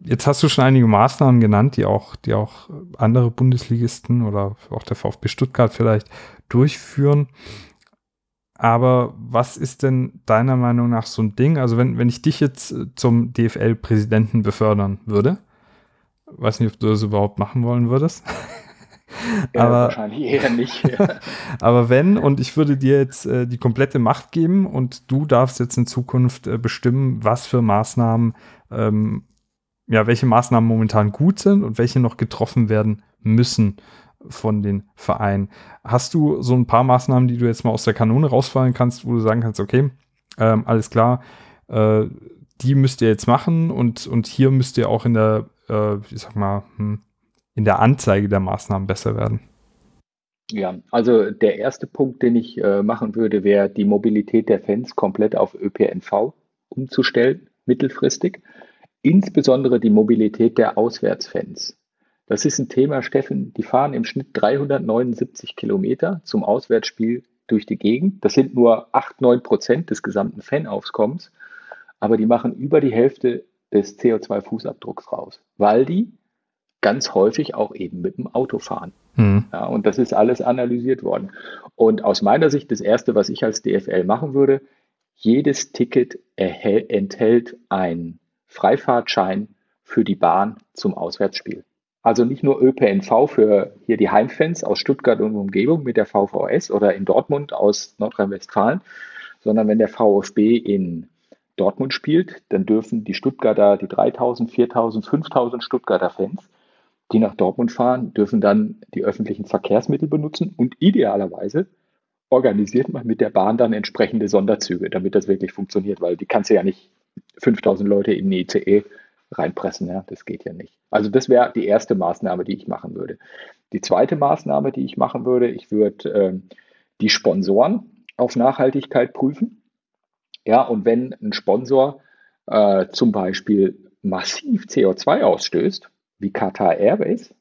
Jetzt hast du schon einige Maßnahmen genannt, die auch, die auch andere Bundesligisten oder auch der VfB Stuttgart vielleicht durchführen. Aber was ist denn deiner Meinung nach so ein Ding? Also wenn, wenn ich dich jetzt äh, zum DFL-Präsidenten befördern würde, weiß nicht, ob du das überhaupt machen wollen würdest. Ja, aber, wahrscheinlich eher nicht. aber wenn, und ich würde dir jetzt äh, die komplette Macht geben und du darfst jetzt in Zukunft äh, bestimmen, was für Maßnahmen ähm, ja, welche Maßnahmen momentan gut sind und welche noch getroffen werden müssen von den Vereinen. Hast du so ein paar Maßnahmen, die du jetzt mal aus der Kanone rausfallen kannst, wo du sagen kannst, okay, ähm, alles klar, äh, die müsst ihr jetzt machen und, und hier müsst ihr auch in der, äh, ich sag mal, hm, in der Anzeige der Maßnahmen besser werden? Ja, also der erste Punkt, den ich äh, machen würde, wäre die Mobilität der Fans komplett auf ÖPNV umzustellen, mittelfristig insbesondere die Mobilität der Auswärtsfans. Das ist ein Thema, Steffen, die fahren im Schnitt 379 Kilometer zum Auswärtsspiel durch die Gegend. Das sind nur 8, 9 Prozent des gesamten Fanaufkommens, aber die machen über die Hälfte des CO2-Fußabdrucks raus, weil die ganz häufig auch eben mit dem Auto fahren. Mhm. Ja, und das ist alles analysiert worden. Und aus meiner Sicht, das Erste, was ich als DFL machen würde, jedes Ticket enthält ein Freifahrtschein für die Bahn zum Auswärtsspiel. Also nicht nur ÖPNV für hier die Heimfans aus Stuttgart und Umgebung mit der VVS oder in Dortmund aus Nordrhein-Westfalen, sondern wenn der VfB in Dortmund spielt, dann dürfen die Stuttgarter, die 3000, 4000, 5000 Stuttgarter Fans, die nach Dortmund fahren, dürfen dann die öffentlichen Verkehrsmittel benutzen und idealerweise organisiert man mit der Bahn dann entsprechende Sonderzüge, damit das wirklich funktioniert, weil die kannst du ja nicht 5000 Leute in die ICE reinpressen. Ja, das geht ja nicht. Also das wäre die erste Maßnahme, die ich machen würde. Die zweite Maßnahme, die ich machen würde, ich würde äh, die Sponsoren auf Nachhaltigkeit prüfen. Ja, und wenn ein Sponsor äh, zum Beispiel massiv CO2 ausstößt, wie Qatar Airways,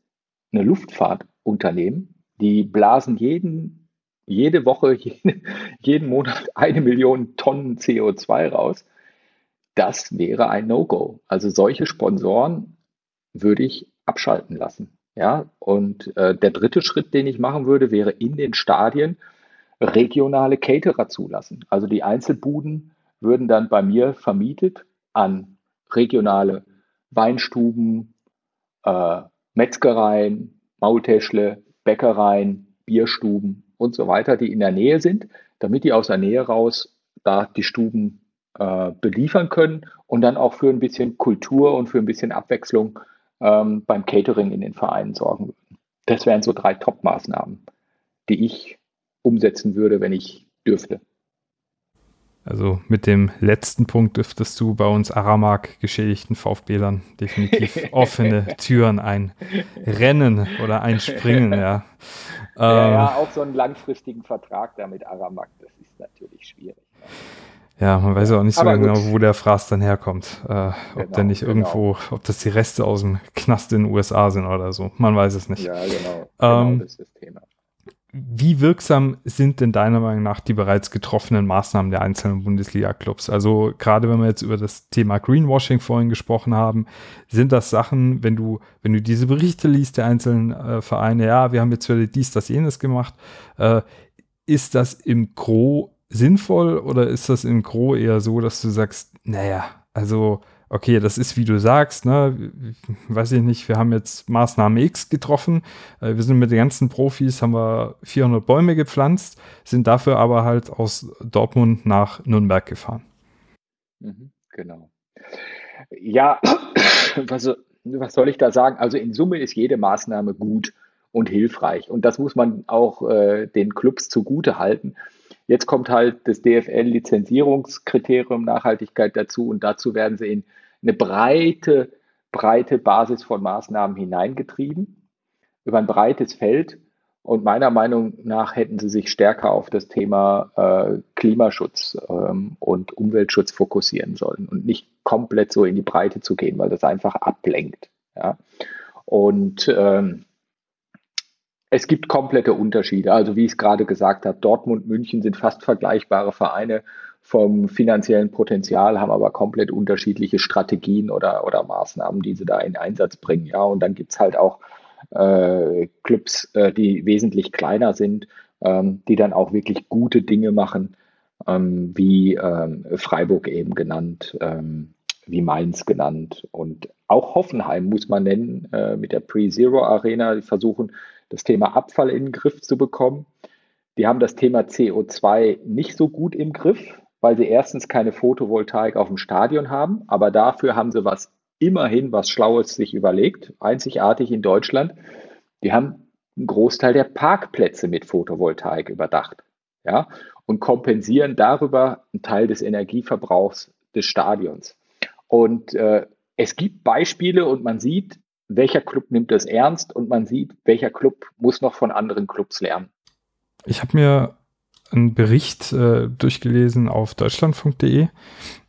eine Luftfahrtunternehmen, die blasen jeden, jede Woche, jeden, jeden Monat eine Million Tonnen CO2 raus, das wäre ein No-Go. Also solche Sponsoren würde ich abschalten lassen. Ja, und äh, der dritte Schritt, den ich machen würde, wäre in den Stadien regionale Caterer zulassen. Also die Einzelbuden würden dann bei mir vermietet an regionale Weinstuben, äh, Metzgereien, Maultäschle, Bäckereien, Bierstuben und so weiter, die in der Nähe sind, damit die aus der Nähe raus da die Stuben äh, beliefern können und dann auch für ein bisschen Kultur und für ein bisschen Abwechslung ähm, beim Catering in den Vereinen sorgen würden. Das wären so drei Top-Maßnahmen, die ich umsetzen würde, wenn ich dürfte. Also mit dem letzten Punkt dürftest du bei uns Aramak geschädigten VfB-Lern definitiv offene Türen einrennen oder einspringen, ja. Ja, ja, ähm, auch so einen langfristigen Vertrag da mit Aramak, das ist natürlich schwierig. Ja, man weiß ja auch nicht so genau, wo der Fraß dann herkommt. Äh, ob genau, der nicht irgendwo, genau. ob das die Reste aus dem Knast in den USA sind oder so. Man weiß es nicht. Ja, genau. genau ähm, das ist das Thema. wie wirksam sind denn deiner Meinung nach die bereits getroffenen Maßnahmen der einzelnen Bundesliga-Clubs? Also gerade wenn wir jetzt über das Thema Greenwashing vorhin gesprochen haben, sind das Sachen, wenn du, wenn du diese Berichte liest der einzelnen äh, Vereine, ja, wir haben jetzt wieder dies, das, jenes gemacht, äh, ist das im Gro sinnvoll oder ist das im Gro eher so, dass du sagst, naja, also okay, das ist wie du sagst, ne, weiß ich nicht, wir haben jetzt Maßnahme X getroffen, äh, wir sind mit den ganzen Profis, haben wir 400 Bäume gepflanzt, sind dafür aber halt aus Dortmund nach Nürnberg gefahren. Mhm, genau. Ja, was, was soll ich da sagen? Also in Summe ist jede Maßnahme gut und hilfreich und das muss man auch äh, den Clubs zugute halten. Jetzt kommt halt das DFL-Lizenzierungskriterium Nachhaltigkeit dazu und dazu werden sie in eine breite, breite Basis von Maßnahmen hineingetrieben, über ein breites Feld. Und meiner Meinung nach hätten sie sich stärker auf das Thema äh, Klimaschutz ähm, und Umweltschutz fokussieren sollen und nicht komplett so in die Breite zu gehen, weil das einfach ablenkt. Ja? Und ähm, es gibt komplette Unterschiede. Also wie ich es gerade gesagt habe, Dortmund, München sind fast vergleichbare Vereine vom finanziellen Potenzial, haben aber komplett unterschiedliche Strategien oder, oder Maßnahmen, die sie da in Einsatz bringen. Ja, und dann gibt es halt auch äh, Clubs, äh, die wesentlich kleiner sind, ähm, die dann auch wirklich gute Dinge machen, ähm, wie ähm, Freiburg eben genannt, ähm, wie Mainz genannt und auch Hoffenheim muss man nennen äh, mit der Pre-Zero Arena. Die versuchen, das Thema Abfall in den Griff zu bekommen. Die haben das Thema CO2 nicht so gut im Griff weil sie erstens keine Photovoltaik auf dem Stadion haben, aber dafür haben sie was immerhin was Schlaues sich überlegt, einzigartig in Deutschland. Die haben einen Großteil der Parkplätze mit Photovoltaik überdacht, ja, und kompensieren darüber einen Teil des Energieverbrauchs des Stadions. Und äh, es gibt Beispiele und man sieht, welcher Club nimmt das ernst und man sieht, welcher Club muss noch von anderen Clubs lernen. Ich habe mir einen Bericht äh, durchgelesen auf deutschlandfunk.de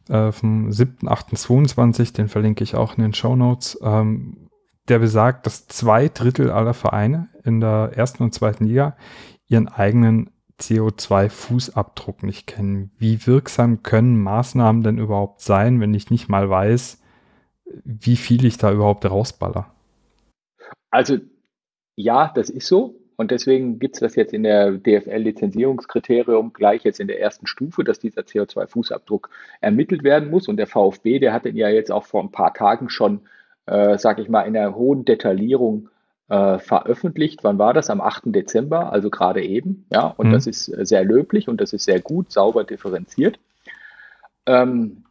äh, vom 7.8.22, den verlinke ich auch in den Show Notes, ähm, der besagt, dass zwei Drittel aller Vereine in der ersten und zweiten Liga ihren eigenen CO2-Fußabdruck nicht kennen. Wie wirksam können Maßnahmen denn überhaupt sein, wenn ich nicht mal weiß, wie viel ich da überhaupt rausballer? Also ja, das ist so. Und deswegen gibt es das jetzt in der DFL-Lizenzierungskriterium gleich jetzt in der ersten Stufe, dass dieser CO2-Fußabdruck ermittelt werden muss. Und der VfB, der hat den ja jetzt auch vor ein paar Tagen schon, äh, sage ich mal, in einer hohen Detaillierung äh, veröffentlicht. Wann war das? Am 8. Dezember, also gerade eben. Ja, und mhm. das ist sehr löblich und das ist sehr gut, sauber differenziert. Ähm,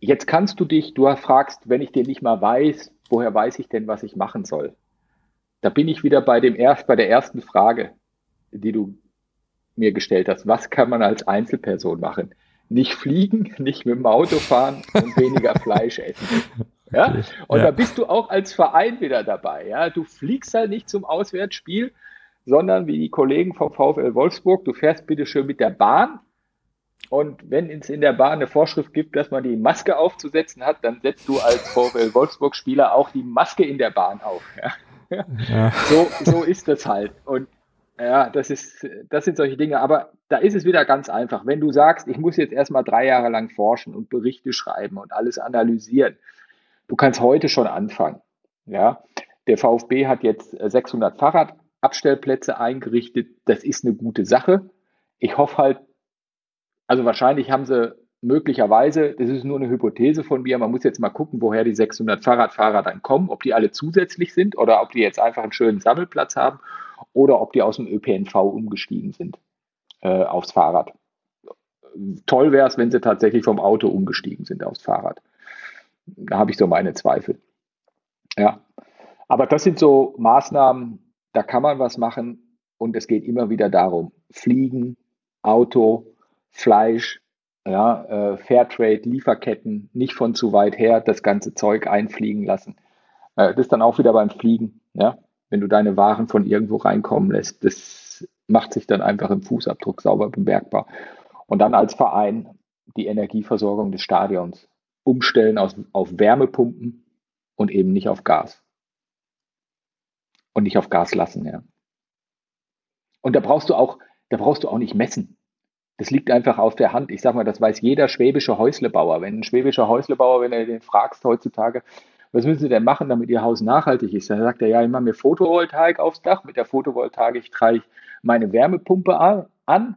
jetzt kannst du dich, du fragst, wenn ich dir nicht mal weiß, woher weiß ich denn, was ich machen soll? Da bin ich wieder bei, dem erst, bei der ersten Frage, die du mir gestellt hast. Was kann man als Einzelperson machen? Nicht fliegen, nicht mit dem Auto fahren und weniger Fleisch essen. Ja? Und ja. da bist du auch als Verein wieder dabei. Ja? Du fliegst halt nicht zum Auswärtsspiel, sondern wie die Kollegen vom VfL Wolfsburg, du fährst bitte schön mit der Bahn. Und wenn es in der Bahn eine Vorschrift gibt, dass man die Maske aufzusetzen hat, dann setzt du als VfL Wolfsburg-Spieler auch die Maske in der Bahn auf. Ja? Ja. So, so ist das halt. Und ja, das ist, das sind solche Dinge. Aber da ist es wieder ganz einfach. Wenn du sagst, ich muss jetzt erstmal drei Jahre lang forschen und Berichte schreiben und alles analysieren, du kannst heute schon anfangen. Ja, der VfB hat jetzt 600 Fahrradabstellplätze eingerichtet. Das ist eine gute Sache. Ich hoffe halt, also wahrscheinlich haben sie möglicherweise, das ist nur eine Hypothese von mir, man muss jetzt mal gucken, woher die 600 Fahrradfahrer dann kommen, ob die alle zusätzlich sind oder ob die jetzt einfach einen schönen Sammelplatz haben oder ob die aus dem ÖPNV umgestiegen sind äh, aufs Fahrrad. Toll wäre es, wenn sie tatsächlich vom Auto umgestiegen sind aufs Fahrrad. Da habe ich so meine Zweifel. Ja, aber das sind so Maßnahmen, da kann man was machen und es geht immer wieder darum, Fliegen, Auto, Fleisch, ja, äh, Fairtrade, Lieferketten, nicht von zu weit her das ganze Zeug einfliegen lassen. Äh, das ist dann auch wieder beim Fliegen, ja, wenn du deine Waren von irgendwo reinkommen lässt, das macht sich dann einfach im Fußabdruck sauber bemerkbar. Und dann als Verein die Energieversorgung des Stadions umstellen aus, auf Wärmepumpen und eben nicht auf Gas. Und nicht auf Gas lassen, ja. Und da brauchst du auch, da brauchst du auch nicht messen. Das liegt einfach auf der Hand. Ich sag mal, das weiß jeder schwäbische Häuslebauer. Wenn ein schwäbischer Häuslebauer, wenn er den fragst heutzutage, was müssen Sie denn machen, damit Ihr Haus nachhaltig ist? Dann sagt er, ja, ich mache mir Photovoltaik aufs Dach. Mit der Photovoltaik trage ich meine Wärmepumpe an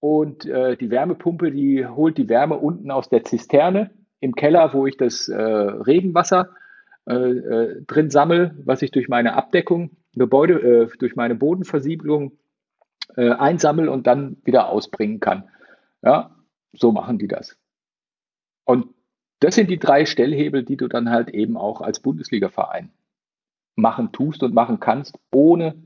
und äh, die Wärmepumpe, die holt die Wärme unten aus der Zisterne im Keller, wo ich das äh, Regenwasser äh, äh drin sammle, was ich durch meine Abdeckung, Gebäude, äh, durch meine Bodenversiegelung äh, einsammle und dann wieder ausbringen kann. Ja, so machen die das. Und das sind die drei Stellhebel, die du dann halt eben auch als Bundesliga-Verein machen tust und machen kannst, ohne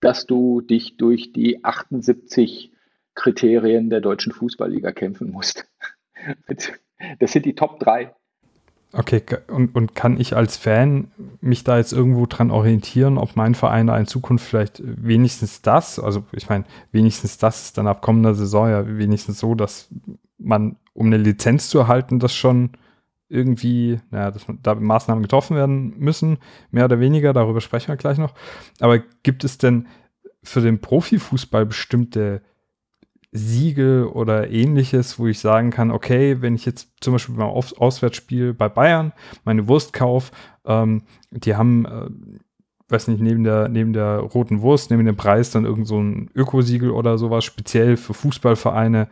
dass du dich durch die 78 Kriterien der deutschen Fußballliga kämpfen musst. Das sind die Top 3. Okay, und, und kann ich als Fan mich da jetzt irgendwo dran orientieren, ob mein Verein da in Zukunft vielleicht wenigstens das, also ich meine, wenigstens das ist dann ab kommender Saison ja wenigstens so, dass man, um eine Lizenz zu erhalten, das schon irgendwie, naja, dass da Maßnahmen getroffen werden müssen, mehr oder weniger, darüber sprechen wir gleich noch. Aber gibt es denn für den Profifußball bestimmte Siegel oder ähnliches, wo ich sagen kann, okay, wenn ich jetzt zum Beispiel beim Auswärtsspiel bei Bayern meine Wurst kaufe, ähm, die haben, äh, weiß nicht, neben der, neben der roten Wurst, neben dem Preis dann irgend so ein Ökosiegel oder sowas, speziell für Fußballvereine,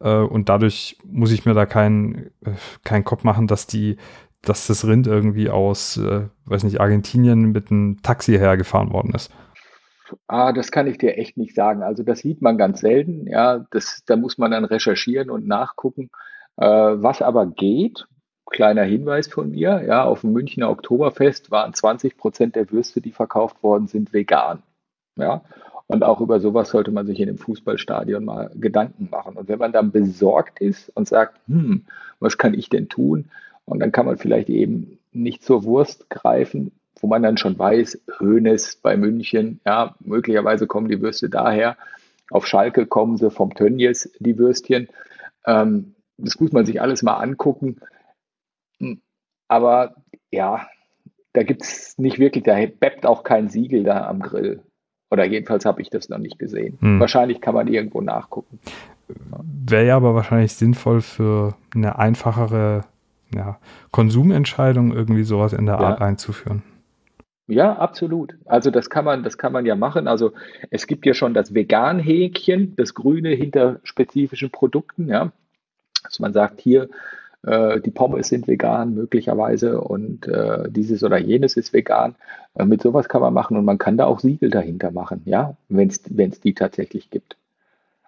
äh, und dadurch muss ich mir da keinen äh, keinen Kopf machen, dass die, dass das Rind irgendwie aus, äh, weiß nicht, Argentinien mit einem Taxi hergefahren worden ist. Ah, das kann ich dir echt nicht sagen. Also das sieht man ganz selten. Ja, das, da muss man dann recherchieren und nachgucken. Äh, was aber geht, kleiner Hinweis von mir, ja, auf dem Münchner Oktoberfest waren 20 Prozent der Würste, die verkauft worden sind, vegan. Ja, und auch über sowas sollte man sich in einem Fußballstadion mal Gedanken machen. Und wenn man dann besorgt ist und sagt, hm, was kann ich denn tun? Und dann kann man vielleicht eben nicht zur Wurst greifen, wo man dann schon weiß, Hönes bei München, ja, möglicherweise kommen die Würste daher. Auf Schalke kommen sie vom Tönnies, die Würstchen. Ähm, das muss man sich alles mal angucken. Hm, aber ja, da gibt es nicht wirklich, da beppt auch kein Siegel da am Grill. Oder jedenfalls habe ich das noch nicht gesehen. Hm. Wahrscheinlich kann man irgendwo nachgucken. Wäre ja aber wahrscheinlich sinnvoll für eine einfachere ja, Konsumentscheidung, irgendwie sowas in der ja. Art einzuführen. Ja, absolut. Also das kann man, das kann man ja machen. Also es gibt ja schon das Vegan-Häkchen, das Grüne hinter spezifischen Produkten, ja. Also man sagt hier, äh, die Pommes sind vegan möglicherweise und äh, dieses oder jenes ist vegan. Äh, mit sowas kann man machen und man kann da auch Siegel dahinter machen, ja, wenn es die tatsächlich gibt.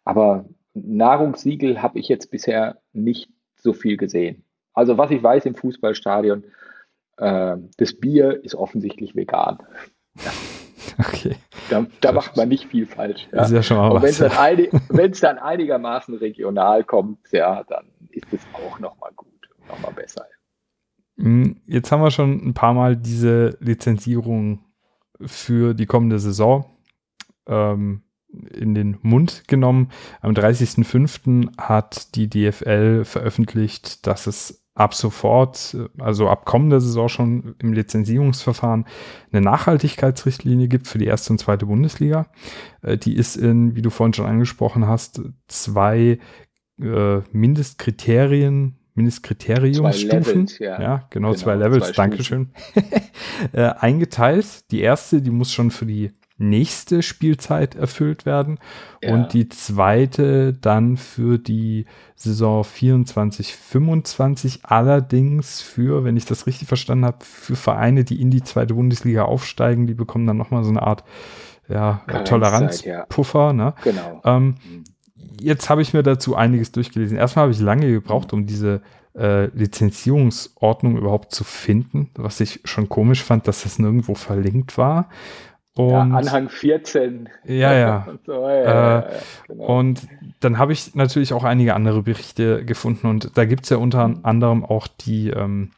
Aber Nahrungssiegel habe ich jetzt bisher nicht so viel gesehen. Also was ich weiß im Fußballstadion, äh, das Bier ist offensichtlich vegan. Ja. Okay. Da, da macht man nicht viel falsch. Ja. ist ja schon mal Und wenn es dann, einig, dann einigermaßen regional kommt, ja, dann ist es auch nochmal gut, nochmal besser. Hm, jetzt haben wir schon ein paar Mal diese Lizenzierung für die kommende Saison ähm, in den Mund genommen. Am 30.05. hat die DFL veröffentlicht, dass es ab sofort, also ab kommender Saison schon im Lizenzierungsverfahren eine Nachhaltigkeitsrichtlinie gibt für die erste und zweite Bundesliga. Äh, die ist in, wie du vorhin schon angesprochen hast, zwei äh, Mindestkriterien, Mindestkriteriumsstufen. Ja. ja. genau, genau, zwei Levels, zwei Dankeschön. äh, eingeteilt. Die erste, die muss schon für die nächste Spielzeit erfüllt werden ja. und die zweite dann für die Saison 24, 25 allerdings für, wenn ich das richtig verstanden habe, für Vereine, die in die zweite Bundesliga aufsteigen, die bekommen dann nochmal so eine Art ja, Toleranzpuffer. Ja. Ne? Genau. Ähm, mhm. jetzt habe ich mir dazu einiges durchgelesen. Erstmal habe ich lange gebraucht, um diese äh, Lizenzierungsordnung überhaupt zu finden, was ich schon komisch fand, dass das nirgendwo verlinkt war. Und, ja, Anhang 14. Ja, ja. und, so, ja, äh, genau. und dann habe ich natürlich auch einige andere Berichte gefunden und da gibt es ja unter anderem auch die ähm,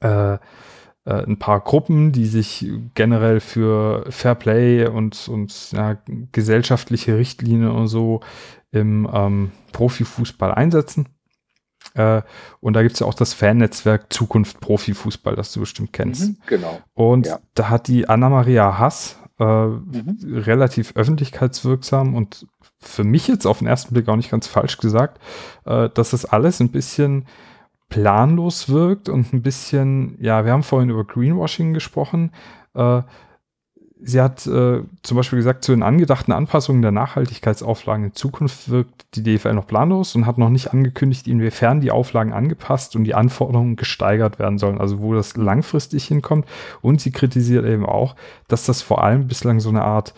äh, äh, ein paar Gruppen, die sich generell für Fair Play und, und ja, gesellschaftliche Richtlinien und so im ähm, Profifußball einsetzen. Äh, und da gibt es ja auch das Fannetzwerk Zukunft Profifußball, das du bestimmt kennst. Mhm, genau. Und ja. da hat die Anna-Maria Hass äh, mhm. relativ öffentlichkeitswirksam und für mich jetzt auf den ersten Blick auch nicht ganz falsch gesagt, äh, dass das alles ein bisschen planlos wirkt und ein bisschen, ja, wir haben vorhin über Greenwashing gesprochen. Äh, sie hat äh, zum Beispiel gesagt, zu den angedachten Anpassungen der Nachhaltigkeitsauflagen in Zukunft wirkt die DFL noch planlos und hat noch nicht angekündigt, inwiefern die Auflagen angepasst und die Anforderungen gesteigert werden sollen, also wo das langfristig hinkommt. Und sie kritisiert eben auch, dass das vor allem bislang so eine Art,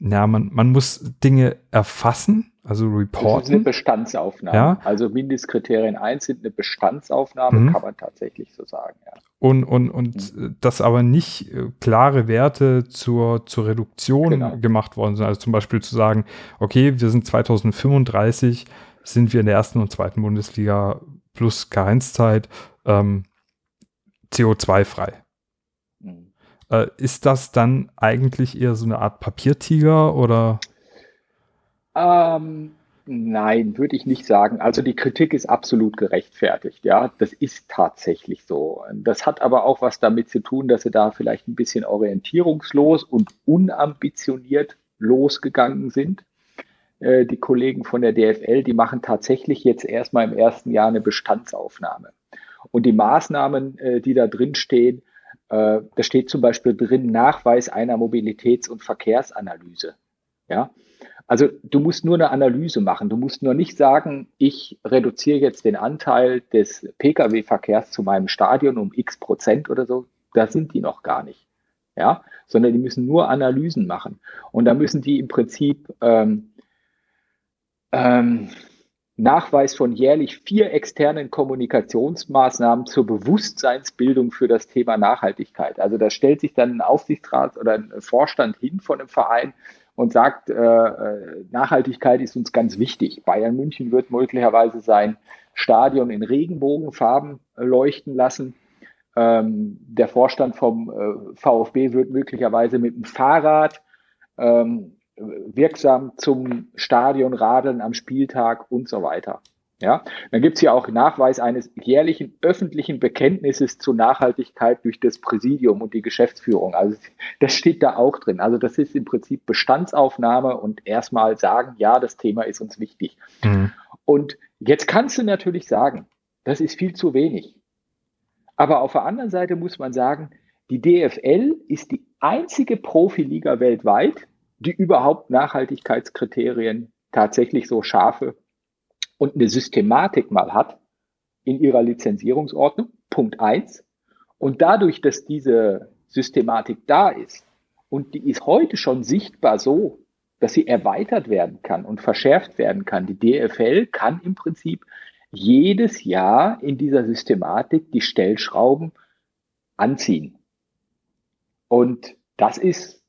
ja, man, man muss Dinge erfassen, also reporten. Das ist eine Bestandsaufnahme. Ja. Also Mindestkriterien 1 sind eine Bestandsaufnahme, mhm. kann man tatsächlich so sagen. Ja. Und, und, und mhm. dass aber nicht äh, klare Werte zur, zur Reduktion genau. gemacht worden sind. Also zum Beispiel zu sagen, okay, wir sind 2035, sind wir in der ersten und zweiten Bundesliga plus Karenzzeit ähm, CO2-frei. Mhm. Äh, ist das dann eigentlich eher so eine Art Papiertiger oder? Ähm, nein, würde ich nicht sagen. Also die Kritik ist absolut gerechtfertigt. Ja, das ist tatsächlich so. Das hat aber auch was damit zu tun, dass sie da vielleicht ein bisschen orientierungslos und unambitioniert losgegangen sind. Äh, die Kollegen von der DFL, die machen tatsächlich jetzt erstmal im ersten Jahr eine Bestandsaufnahme. Und die Maßnahmen, äh, die da drin stehen, äh, da steht zum Beispiel drin Nachweis einer Mobilitäts- und Verkehrsanalyse. Ja, also du musst nur eine Analyse machen. Du musst nur nicht sagen, ich reduziere jetzt den Anteil des Pkw-Verkehrs zu meinem Stadion um x Prozent oder so. Da sind die noch gar nicht. Ja, sondern die müssen nur Analysen machen. Und da müssen die im Prinzip ähm, ähm, Nachweis von jährlich vier externen Kommunikationsmaßnahmen zur Bewusstseinsbildung für das Thema Nachhaltigkeit. Also da stellt sich dann ein Aufsichtsrat oder ein Vorstand hin von einem Verein und sagt, äh, äh, Nachhaltigkeit ist uns ganz wichtig. Bayern München wird möglicherweise sein Stadion in Regenbogenfarben äh, leuchten lassen. Ähm, der Vorstand vom äh, VfB wird möglicherweise mit dem Fahrrad ähm, wirksam zum Stadion radeln am Spieltag und so weiter. Ja, dann gibt es hier auch Nachweis eines jährlichen öffentlichen Bekenntnisses zur Nachhaltigkeit durch das Präsidium und die Geschäftsführung. Also das steht da auch drin. Also das ist im Prinzip Bestandsaufnahme und erstmal sagen, ja, das Thema ist uns wichtig. Mhm. Und jetzt kannst du natürlich sagen, das ist viel zu wenig. Aber auf der anderen Seite muss man sagen, die DFL ist die einzige Profiliga weltweit, die überhaupt Nachhaltigkeitskriterien tatsächlich so scharfe und eine Systematik mal hat in ihrer Lizenzierungsordnung, Punkt eins. Und dadurch, dass diese Systematik da ist und die ist heute schon sichtbar so, dass sie erweitert werden kann und verschärft werden kann. Die DFL kann im Prinzip jedes Jahr in dieser Systematik die Stellschrauben anziehen. Und das ist,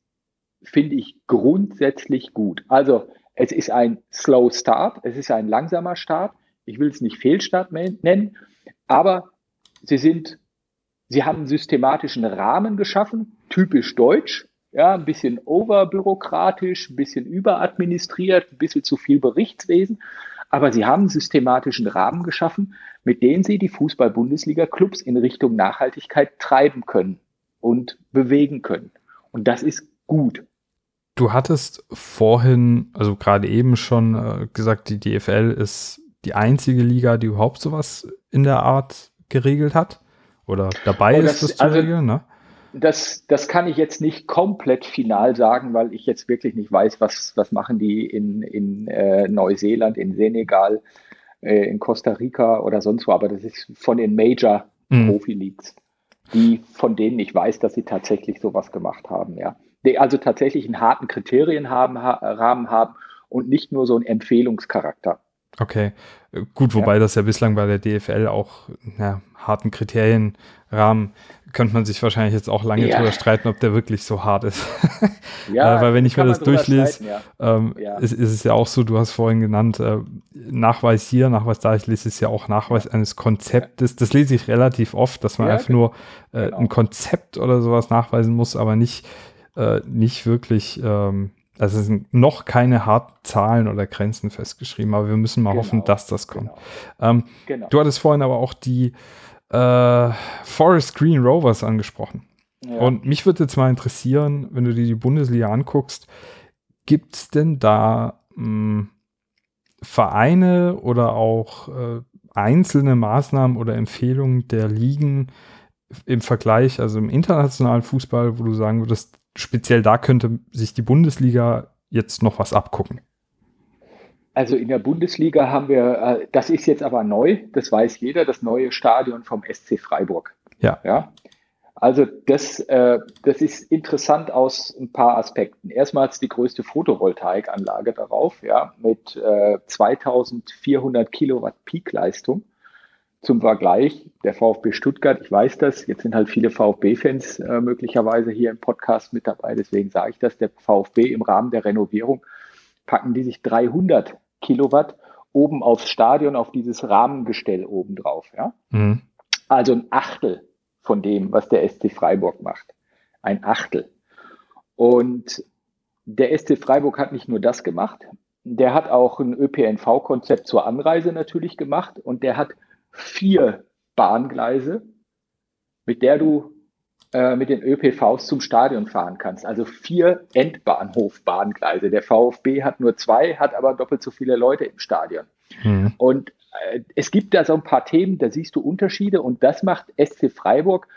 finde ich, grundsätzlich gut. Also es ist ein Slow Start, es ist ein langsamer Start. Ich will es nicht Fehlstart nennen, aber sie sind, sie haben einen systematischen Rahmen geschaffen, typisch deutsch, ja, ein bisschen overbürokratisch, ein bisschen überadministriert, ein bisschen zu viel Berichtswesen. Aber sie haben einen systematischen Rahmen geschaffen, mit dem sie die Fußball-Bundesliga-Clubs in Richtung Nachhaltigkeit treiben können und bewegen können. Und das ist gut. Du hattest vorhin, also gerade eben schon äh, gesagt, die DFL ist die einzige Liga, die überhaupt sowas in der Art geregelt hat oder dabei oh, das, ist, das zu also, regeln, ne? Das, das kann ich jetzt nicht komplett final sagen, weil ich jetzt wirklich nicht weiß, was, was machen die in, in äh, Neuseeland, in Senegal, äh, in Costa Rica oder sonst wo. Aber das ist von den Major mhm. Profi-Leagues, die, von denen ich weiß, dass sie tatsächlich sowas gemacht haben, ja die also tatsächlich einen harten Kriterienrahmen haben und nicht nur so einen Empfehlungscharakter. Okay, gut, wobei ja. das ja bislang bei der DFL auch ja, harten Kriterienrahmen könnte man sich wahrscheinlich jetzt auch lange ja. drüber streiten, ob der wirklich so hart ist. ja, äh, weil wenn ich mir das durchlese, ja. Ähm, ja. Ist, ist, es ja auch so, du hast vorhin genannt, äh, Nachweis hier, Nachweis da, ich lese es ja auch Nachweis eines Konzeptes. Das lese ich relativ oft, dass man einfach nur äh, genau. ein Konzept oder sowas nachweisen muss, aber nicht äh, nicht wirklich, ähm, also es sind noch keine harten Zahlen oder Grenzen festgeschrieben, aber wir müssen mal genau, hoffen, dass das kommt. Genau. Ähm, genau. Du hattest vorhin aber auch die äh, Forest Green Rovers angesprochen. Ja. Und mich würde jetzt mal interessieren, wenn du dir die Bundesliga anguckst, gibt es denn da mh, hm, Vereine oder auch äh, einzelne Maßnahmen oder Empfehlungen der Ligen im Vergleich, also im internationalen Fußball, wo du sagen würdest, speziell da könnte sich die Bundesliga jetzt noch was abgucken? Also in der Bundesliga haben wir, äh, das ist jetzt aber neu, das weiß jeder, das neue Stadion vom SC Freiburg. Ja. ja? Also das, äh, das ist interessant aus ein paar Aspekten. Erstmals die größte Photovoltaikanlage darauf, ja, mit äh, 2400 Kilowatt Peakleistung. Zum Vergleich, der VfB Stuttgart, ich weiß das, jetzt sind halt viele VfB-Fans äh, möglicherweise hier im Podcast mit dabei, deswegen sage ich das, der VfB im Rahmen der Renovierung packen die sich 300 Kilowatt oben aufs Stadion, auf dieses Rahmengestell oben drauf. Ja? Mhm. Also ein Achtel von dem, was der SC Freiburg macht. Ein Achtel. Und der SC Freiburg hat nicht nur das gemacht, der hat auch ein ÖPNV-Konzept zur Anreise natürlich gemacht und der hat vier Bahngleise, mit der du äh, mit den ÖPVs zum Stadion fahren kannst. Also vier Endbahnhof-Bahngleise. Der VfB hat nur zwei, hat aber doppelt so viele Leute im Stadion. Mhm. Und äh, es gibt da so ein paar Themen, da siehst du Unterschiede und das macht SC Freiburg.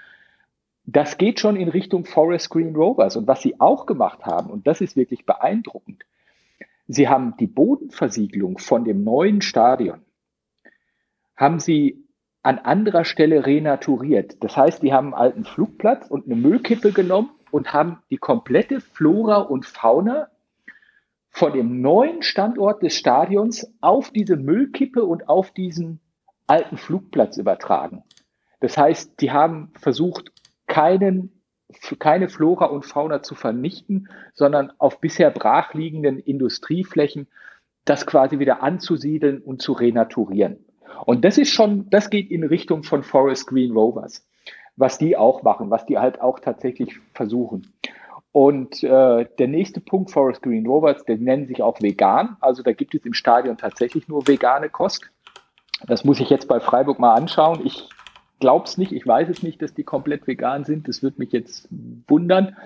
Das geht schon in Richtung Forest Green Rovers. Und was sie auch gemacht haben, und das ist wirklich beeindruckend, sie haben die Bodenversiegelung von dem neuen Stadion, haben sie an anderer Stelle renaturiert. Das heißt, die haben einen alten Flugplatz und eine Müllkippe genommen und haben die komplette Flora und Fauna von dem neuen Standort des Stadions auf diese Müllkippe und auf diesen alten Flugplatz übertragen. Das heißt, die haben versucht, keinen, keine Flora und Fauna zu vernichten, sondern auf bisher brachliegenden Industrieflächen das quasi wieder anzusiedeln und zu renaturieren. Und das ist schon, das geht in Richtung von Forest Green Rovers, was die auch machen, was die halt auch tatsächlich versuchen. Und äh, der nächste Punkt, Forest Green Rovers, der nennen sich auch vegan. Also da gibt es im Stadion tatsächlich nur vegane Kost. Das muss ich jetzt bei Freiburg mal anschauen. Ich glaube es nicht, ich weiß es nicht, dass die komplett vegan sind. Das würde mich jetzt wundern.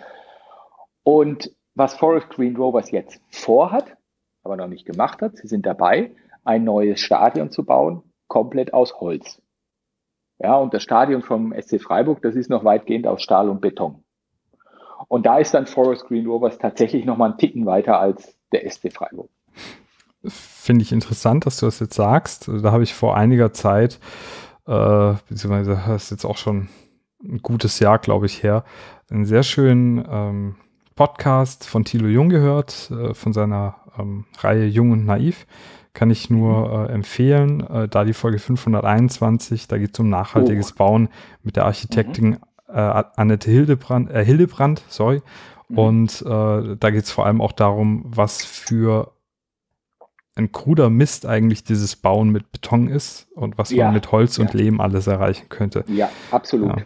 Und was Forest Green Rovers jetzt vorhat, aber noch nicht gemacht hat, sie sind dabei, ein neues Stadion zu bauen, komplett aus Holz. Ja, und das Stadion vom SC Freiburg, das ist noch weitgehend aus Stahl und Beton. Und da ist dann Forest Green Rovers tatsächlich nochmal einen Ticken weiter als der SC Freiburg. Finde ich interessant, dass du das jetzt sagst. Da habe ich vor einiger Zeit, äh, beziehungsweise das ist jetzt auch schon ein gutes Jahr, glaube ich, her, einen sehr schönen ähm, Podcast von Thilo Jung gehört, äh, von seiner ähm, Reihe Jung und Naiv. Kann ich nur äh, empfehlen. Äh, da die Folge 521, da geht es um nachhaltiges oh. Bauen mit der Architektin mhm äh, Annette Hildebrand, äh, Hildebrand, sorry. Mhm. Und äh, da geht es vor allem auch darum, was für ein kruder Mist eigentlich dieses Bauen mit Beton ist und was ja, man mit Holz ja. und Lehm alles erreichen könnte. Ja, absolut. Ja.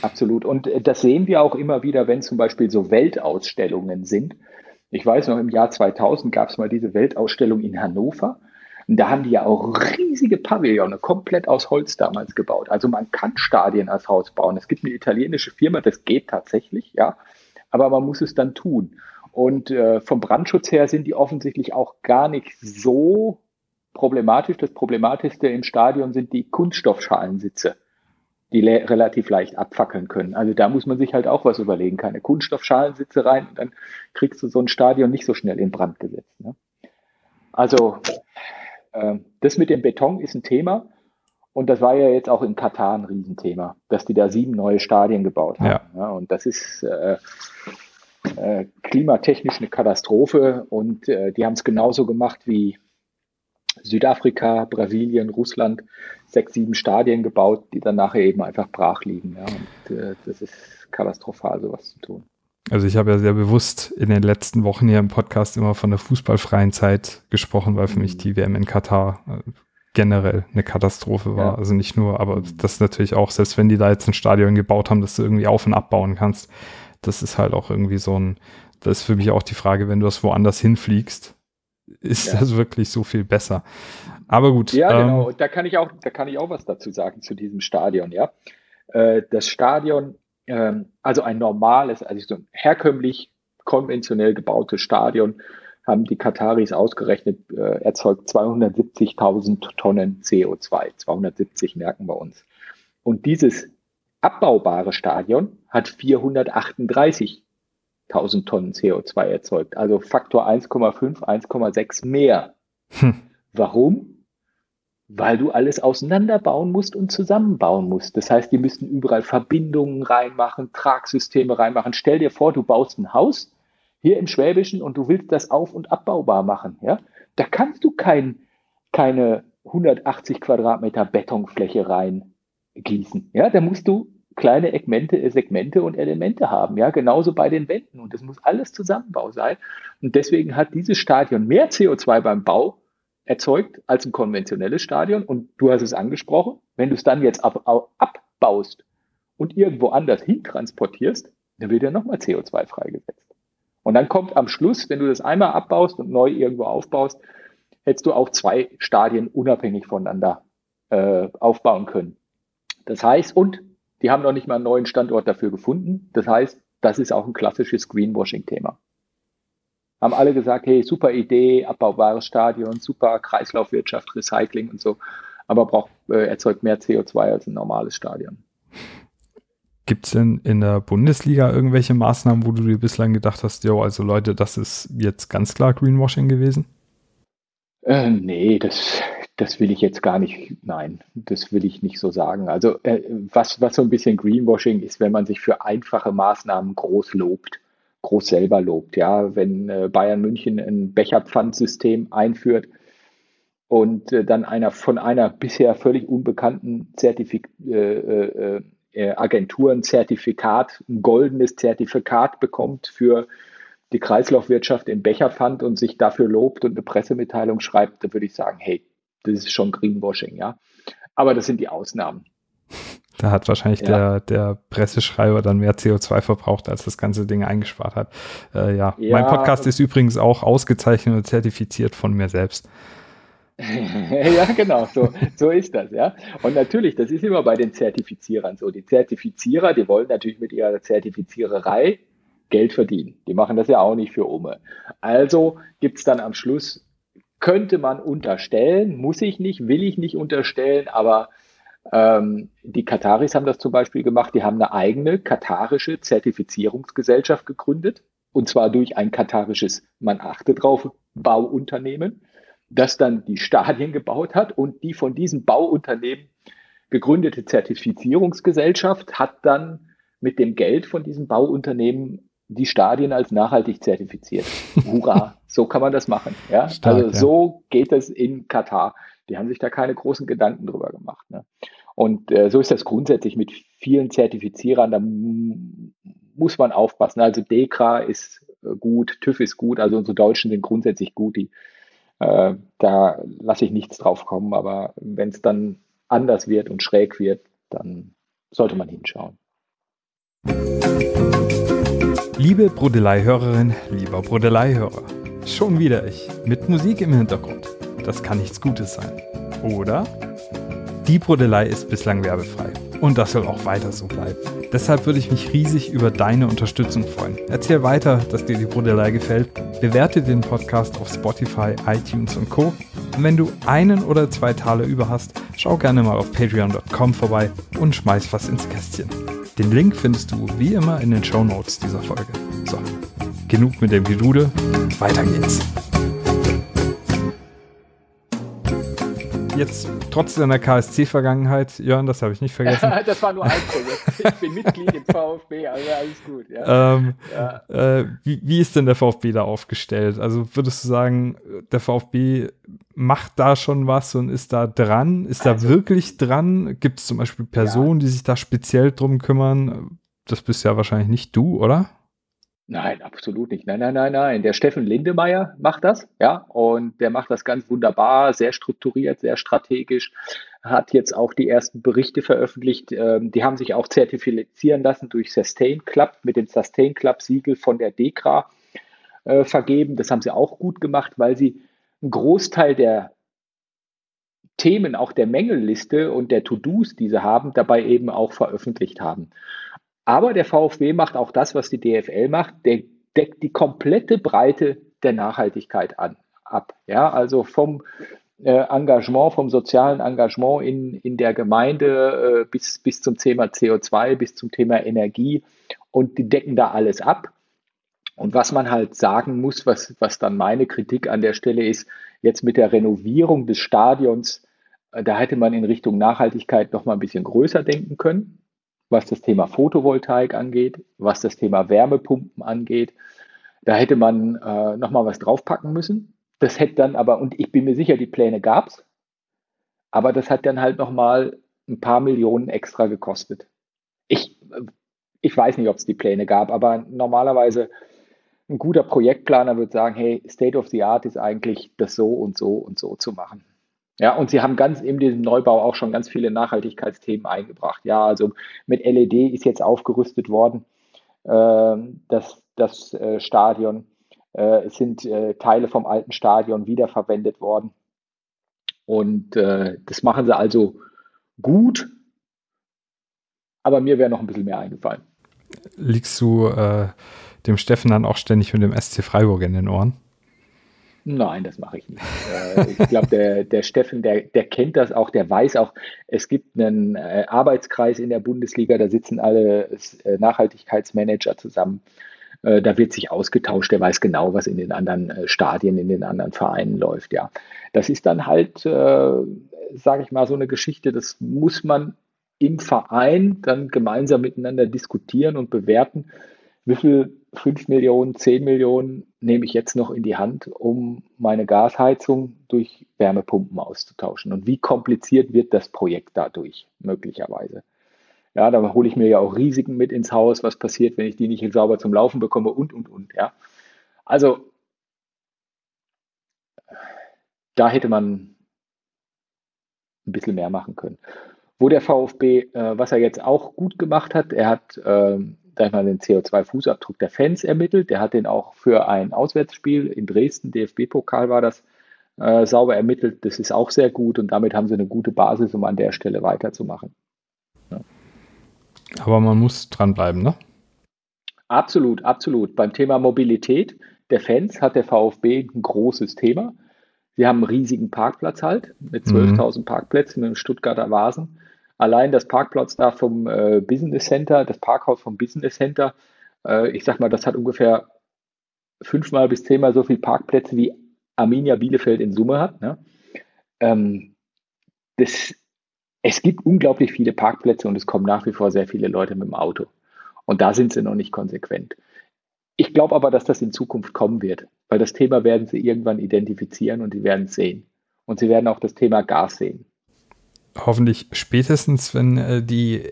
Absolut. Und äh, das sehen wir auch immer wieder, wenn zum Beispiel so Weltausstellungen sind. Ich weiß noch, im Jahr 2000 gab es mal diese Weltausstellung in Hannover. Und da haben die ja auch riesige Pavillone komplett aus Holz damals gebaut. Also man kann Stadien als Haus bauen. Es gibt eine italienische Firma, das geht tatsächlich, ja. Aber man muss es dann tun. Und äh, vom Brandschutz her sind die offensichtlich auch gar nicht so problematisch. Das Problematischste im Stadion sind die Kunststoffschalensitze, die relativ leicht abfackeln können. Also da muss man sich halt auch was überlegen. Keine Kunststoffschalensitze rein und dann kriegst du so ein Stadion nicht so schnell in Brand gesetzt. Ne? Also das mit dem Beton ist ein Thema. Und das war ja jetzt auch in Katar ein Riesenthema, dass die da sieben neue Stadien gebaut haben. Ja. ja und das ist äh, äh, klimatechnisch eine Katastrophe. Und äh, die haben es genauso gemacht wie Südafrika, Brasilien, Russland. Sechs, sieben Stadien gebaut, die dann nachher eben einfach brach liegen. Ja. Und äh, das ist katastrophal, sowas zu tun. Also ich habe ja sehr bewusst in den letzten Wochen hier im Podcast immer von der fußballfreien Zeit gesprochen, weil für mich mhm. die WM in Katar äh, generell eine Katastrophe war. Ja. Also nicht nur, aber mhm. das natürlich auch, selbst wenn die da jetzt ein Stadion gebaut haben, dass du irgendwie auf- und abbauen kannst, das ist halt auch irgendwie so ein, das ist für mich auch die Frage, wenn du das woanders hinfliegst, ist ja. das wirklich so viel besser. Aber gut. Ja, genau. ähm, genau. Da kann ich auch, da kann ich auch was dazu sagen zu diesem Stadion, ja. Äh, das Stadion ähm, also ein normales, also so ein herkömmlich konventionell gebautes Stadion, haben die Kataris ausgerechnet, äh, erzeugt 270.000 Tonnen CO2. 270 merken wir uns. Und dieses abbaubare Stadion hat 438.000 Tonnen CO2 erzeugt. Also Faktor 1,5, 1,6 mehr. Hm. Warum? Weil du alles auseinanderbauen musst und zusammenbauen musst. Das heißt, die müssten überall Verbindungen reinmachen, Tragsysteme reinmachen. Stell dir vor, du baust ein Haus hier im Schwäbischen und du willst das auf- und abbaubar machen. Ja? Da kannst du kein, keine 180 Quadratmeter Betonfläche reingießen. Ja? Da musst du kleine Segmente, Segmente und Elemente haben. Ja, genauso bei den Wänden. Und das muss alles Zusammenbau sein. Und deswegen hat dieses Stadion mehr CO2 beim Bau erzeugt als ein konventionelles Stadion. Und du hast es angesprochen, wenn du es dann jetzt ab, abbaust und irgendwo anders hintransportierst, dann wird ja nochmal CO2 freigesetzt. Und dann kommt am Schluss, wenn du das einmal abbaust und neu irgendwo aufbaust, hättest du auch zwei Stadien unabhängig voneinander äh, aufbauen können. Das heißt, und die haben noch nicht mal einen neuen Standort dafür gefunden. Das heißt, das ist auch ein klassisches Greenwashing-Thema haben alle gesagt, hey, super Idee, abbaubares Stadion, super Kreislaufwirtschaft, Recycling und so, aber braucht, äh, erzeugt mehr CO2 als ein normales Stadion. Gibt es denn in der Bundesliga irgendwelche Maßnahmen, wo du dir bislang gedacht hast, jo, also Leute, das ist jetzt ganz klar Greenwashing gewesen? Äh, nee, das, das will ich jetzt gar nicht, nein, das will ich nicht so sagen. Also äh, was, was so ein bisschen Greenwashing ist, wenn man sich für einfache Maßnahmen groß lobt groß selber lobt. Ja, wenn äh, Bayern München ein Becherpfandsystem einführt und äh, dann einer von einer bisher völlig unbekannten Zertifik äh, äh, äh, Agentur ein Zertifikat, ein goldenes Zertifikat bekommt für die Kreislaufwirtschaft im Becherpfand und sich dafür lobt und eine Pressemitteilung schreibt, da würde ich sagen, hey, das ist schon Greenwashing, ja. Aber das sind die Ausnahmen. Da hat wahrscheinlich ja. der, der Presseschreiber dann mehr CO2 verbraucht, als das ganze Ding eingespart hat. Äh, ja. ja. mein Podcast ist übrigens auch ausgezeichnet und zertifiziert von mir selbst. ja, genau, so, so ist das, ja. Und natürlich, das ist immer bei den Zertifizierern so. Die Zertifizierer, die wollen natürlich mit ihrer Zertifiziererei Geld verdienen. Die machen das ja auch nicht für Umme. Also gibt es dann am Schluss, könnte man unterstellen, muss ich nicht, will ich nicht unterstellen, aber ähm, die Kataris haben das zum Beispiel gemacht. Die haben eine eigene katarische Zertifizierungsgesellschaft gegründet. Und zwar durch ein katarisches, man achte drauf, Bauunternehmen, das dann die Stadien gebaut hat. Und die von diesem Bauunternehmen gegründete Zertifizierungsgesellschaft hat dann mit dem Geld von diesem Bauunternehmen die Stadien als nachhaltig zertifiziert. Hurra, so kann man das machen. Ja? Stark, also so geht es in Katar. Die haben sich da keine großen Gedanken drüber gemacht. Ne? Und äh, so ist das grundsätzlich mit vielen Zertifizierern. Da muss man aufpassen. Also DEKRA ist äh, gut, TÜV ist gut, also unsere Deutschen sind grundsätzlich gut. Die, äh, da lasse ich nichts drauf kommen. Aber wenn es dann anders wird und schräg wird, dann sollte man hinschauen. Liebe Brodelei-Hörerin, lieber Brodelei-Hörer, schon wieder ich mit Musik im Hintergrund. Das kann nichts Gutes sein, oder? Die Brodelei ist bislang werbefrei und das soll auch weiter so bleiben. Deshalb würde ich mich riesig über deine Unterstützung freuen. Erzähl weiter, dass dir die Brodelei gefällt. Bewerte den Podcast auf Spotify, iTunes und Co. Und wenn du einen oder zwei Taler über hast, schau gerne mal auf patreon.com vorbei und schmeiß was ins Kästchen. Den Link findest du wie immer in den Show Notes dieser Folge. So, genug mit dem Gedudel, weiter geht's. Jetzt trotz deiner KSC-Vergangenheit, Jörn, das habe ich nicht vergessen. das war nur ein Projekt. Ich bin Mitglied im VfB, also alles gut. Ja. Ähm, ja. Äh, wie, wie, ist denn der VfB da aufgestellt? Also würdest du sagen, der VfB macht da schon was und ist da dran? Ist also, da wirklich dran? Gibt es zum Beispiel Personen, ja. die sich da speziell drum kümmern? Das bist ja wahrscheinlich nicht du, oder? Nein, absolut nicht. Nein, nein, nein, nein. Der Steffen Lindemeyer macht das, ja, und der macht das ganz wunderbar, sehr strukturiert, sehr strategisch, hat jetzt auch die ersten Berichte veröffentlicht. Ähm, die haben sich auch zertifizieren lassen durch Sustain Club, mit dem Sustain Club Siegel von der DEKRA äh, vergeben. Das haben sie auch gut gemacht, weil sie einen Großteil der Themen, auch der Mängelliste und der To-Dos, die sie haben, dabei eben auch veröffentlicht haben. Aber der VfB macht auch das, was die DFL macht. Der deckt die komplette Breite der Nachhaltigkeit an, ab. Ja, also vom äh, Engagement, vom sozialen Engagement in, in der Gemeinde äh, bis, bis zum Thema CO2, bis zum Thema Energie. Und die decken da alles ab. Und was man halt sagen muss, was, was dann meine Kritik an der Stelle ist, jetzt mit der Renovierung des Stadions, äh, da hätte man in Richtung Nachhaltigkeit noch mal ein bisschen größer denken können, was das Thema Photovoltaik angeht, was das Thema Wärmepumpen angeht. Da hätte man äh, noch mal was draufpacken müssen. Das hätte dann aber, und ich bin mir sicher, die Pläne gab es, aber das hat dann halt noch mal ein paar Millionen extra gekostet. Ich, ich weiß nicht, ob es die Pläne gab, aber normalerweise ein guter Projektplaner wird sagen, hey, State of the Art ist eigentlich, das so und so und so zu machen. Ja, und sie haben ganz in diesem Neubau auch schon ganz viele Nachhaltigkeitsthemen eingebracht. Ja, also mit LED ist jetzt aufgerüstet worden, äh, das, das äh, Stadion. Äh, es sind äh, Teile vom alten Stadion wiederverwendet worden. Und äh, das machen sie also gut, aber mir wäre noch ein bisschen mehr eingefallen. Liegst du äh, dem Steffen dann auch ständig mit dem SC Freiburg in den Ohren? Nein, das mache ich nicht. Äh, ich glaube, der, der Steffen, der, der kennt das auch, der weiß auch, es gibt einen äh, Arbeitskreis in der Bundesliga, da sitzen alle äh, Nachhaltigkeitsmanager zusammen. Da wird sich ausgetauscht, der weiß genau, was in den anderen Stadien, in den anderen Vereinen läuft. Ja, das ist dann halt, sage ich mal, so eine Geschichte, das muss man im Verein dann gemeinsam miteinander diskutieren und bewerten wie viel 5 Millionen, 10 Millionen nehme ich jetzt noch in die Hand, um meine Gasheizung durch Wärmepumpen auszutauschen? Und wie kompliziert wird das Projekt dadurch möglicherweise? Ja, da hole ich mir ja auch Risiken mit ins Haus, was passiert, wenn ich die nicht sauber zum Laufen bekomme und, und, und. Ja. Also, da hätte man ein bisschen mehr machen können. Wo der VfB, äh, was er jetzt auch gut gemacht hat, er hat ähm, sag mal, den CO2-Fußabdruck der Fans ermittelt. Der hat den auch für ein Auswärtsspiel in Dresden, DFB-Pokal war das, äh, sauber ermittelt. Das ist auch sehr gut und damit haben sie eine gute Basis, um an der Stelle weiterzumachen. Ja. Aber man muss dranbleiben, ne? Absolut, absolut. Beim Thema Mobilität der Fans hat der VfB ein großes Thema. Sie haben einen riesigen Parkplatz halt mit 12.000 mhm. Parkplätzen im Stuttgarter Vasen. Allein das Parkplatz da vom äh, Business Center, das Parkhaus vom Business Center, äh, ich sag mal, das hat ungefähr fünfmal bis zehnmal so viele Parkplätze wie Arminia Bielefeld in Summe hat. Ne? Ähm, das, es gibt unglaublich viele Parkplätze und es kommen nach wie vor sehr viele Leute mit dem Auto. Und da sind sie noch nicht konsequent. Ich glaube aber, dass das in Zukunft kommen wird, weil das Thema werden sie irgendwann identifizieren und sie werden es sehen. Und sie werden auch das Thema Gas sehen hoffentlich spätestens, wenn äh, die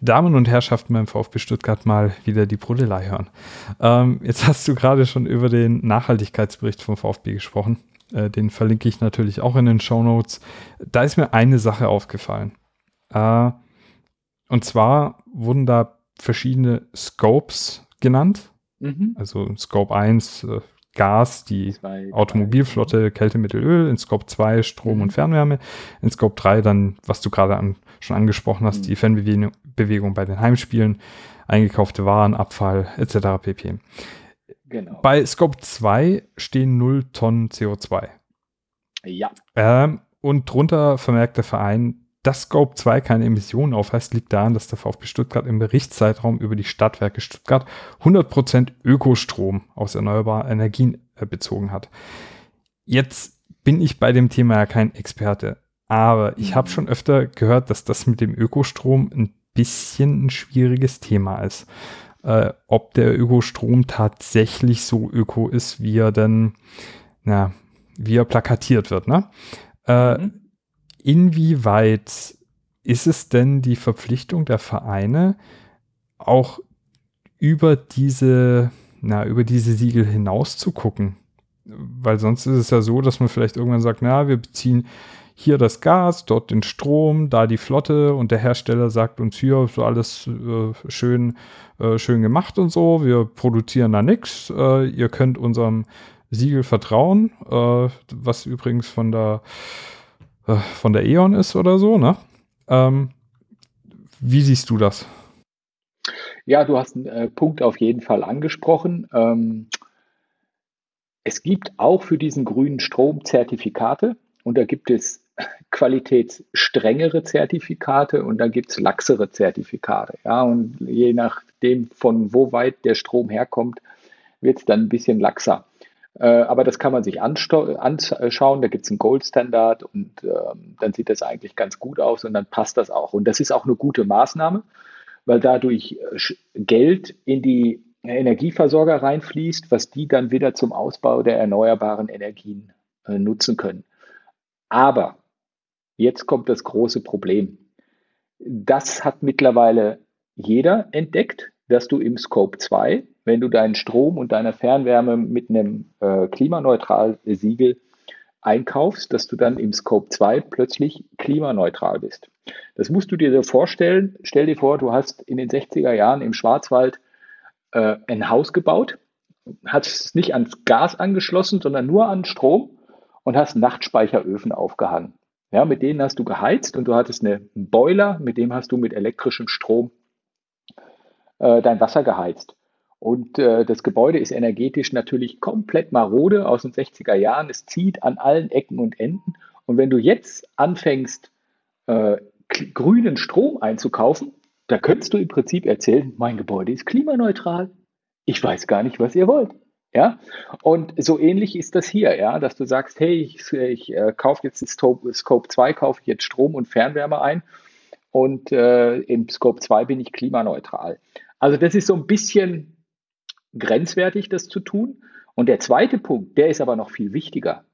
Damen und Herrschaften beim VfB Stuttgart mal wieder die Brodelei hören. Ähm, jetzt hast du gerade schon über den Nachhaltigkeitsbericht vom VfB gesprochen. Äh, den verlinke ich natürlich auch in den Show Notes. Da ist mir eine Sache aufgefallen. Äh, und zwar wurden da verschiedene Scopes genannt. Mhm. Also Scope 1, äh, Gas, die zwei, Automobilflotte, drei. Kältemittel, Öl, in Scope 2 Strom mhm. und Fernwärme, in Scope 3 dann, was du gerade an, schon angesprochen hast, mhm. die Fanbewegung bei den Heimspielen, eingekaufte Waren, Abfall etc. pp. Genau. Bei Scope 2 stehen 0 Tonnen CO2. Ja. Ähm, und drunter vermerkt der Verein, dass Scope 2 keine Emissionen aufweist, liegt daran, dass der VfB Stuttgart im Berichtszeitraum über die Stadtwerke Stuttgart 100% Ökostrom aus erneuerbaren Energien äh, bezogen hat. Jetzt bin ich bei dem Thema ja kein Experte, aber ich habe mhm. schon öfter gehört, dass das mit dem Ökostrom ein bisschen ein schwieriges Thema ist. Äh, ob der Ökostrom tatsächlich so öko ist, wie er denn, na, wie er plakatiert wird, ne? Äh, mhm inwieweit ist es denn die Verpflichtung der Vereine, auch über diese, na, über diese Siegel hinaus zu gucken? Weil sonst ist es ja so, dass man vielleicht irgendwann sagt, na, wir beziehen hier das Gas, dort den Strom, da die Flotte und der Hersteller sagt uns hier so alles äh, schön, äh, schön gemacht und so. Wir produzieren da nichts. Äh, ihr könnt unserem Siegel vertrauen, äh, was übrigens von der von der E.ON ist oder so, ne? Ähm, wie siehst du das? Ja, du hast einen äh, Punkt auf jeden Fall angesprochen. Ähm, es gibt auch für diesen grünen Strom Zertifikate und da gibt es qualitätsstrengere Zertifikate und da gibt es laxere Zertifikate. Ja, und je nachdem, von wo weit der Strom herkommt, wird es dann ein bisschen laxer. Äh, aber das kann man sich anschauen. Da gibt es einen Goldstandard und ähm, dann sieht das eigentlich ganz gut aus und dann passt das auch. Und das ist auch eine gute Maßnahme, weil dadurch äh, Geld in die Energieversorger reinfließt, was die dann wieder zum Ausbau der erneuerbaren Energien äh, nutzen können. Aber jetzt kommt das große Problem. Das hat mittlerweile jeder entdeckt, dass du im Scope 2, wenn du deinen Strom und deine Fernwärme mit einem äh, klimaneutralen Siegel einkaufst, dass du dann im Scope 2 plötzlich klimaneutral bist. Das musst du dir so vorstellen. Stell dir vor, du hast in den 60er Jahren im Schwarzwald äh, ein Haus gebaut, hast es nicht ans Gas angeschlossen, sondern nur an Strom und hast Nachtspeicheröfen aufgehangen. Ja, mit denen hast du geheizt und du hattest eine, einen Boiler, mit dem hast du mit elektrischem Strom äh, dein Wasser geheizt. Und äh, das Gebäude ist energetisch natürlich komplett marode aus den 60er Jahren. Es zieht an allen Ecken und Enden. Und wenn du jetzt anfängst, äh, grünen Strom einzukaufen, da könntest du im Prinzip erzählen, mein Gebäude ist klimaneutral. Ich weiß gar nicht, was ihr wollt. Ja, und so ähnlich ist das hier, ja, dass du sagst, hey, ich, ich äh, kaufe jetzt Scope, Scope 2, kaufe ich jetzt Strom und Fernwärme ein und äh, im Scope 2 bin ich klimaneutral. Also das ist so ein bisschen grenzwertig, das zu tun. Und der zweite Punkt, der ist aber noch viel wichtiger.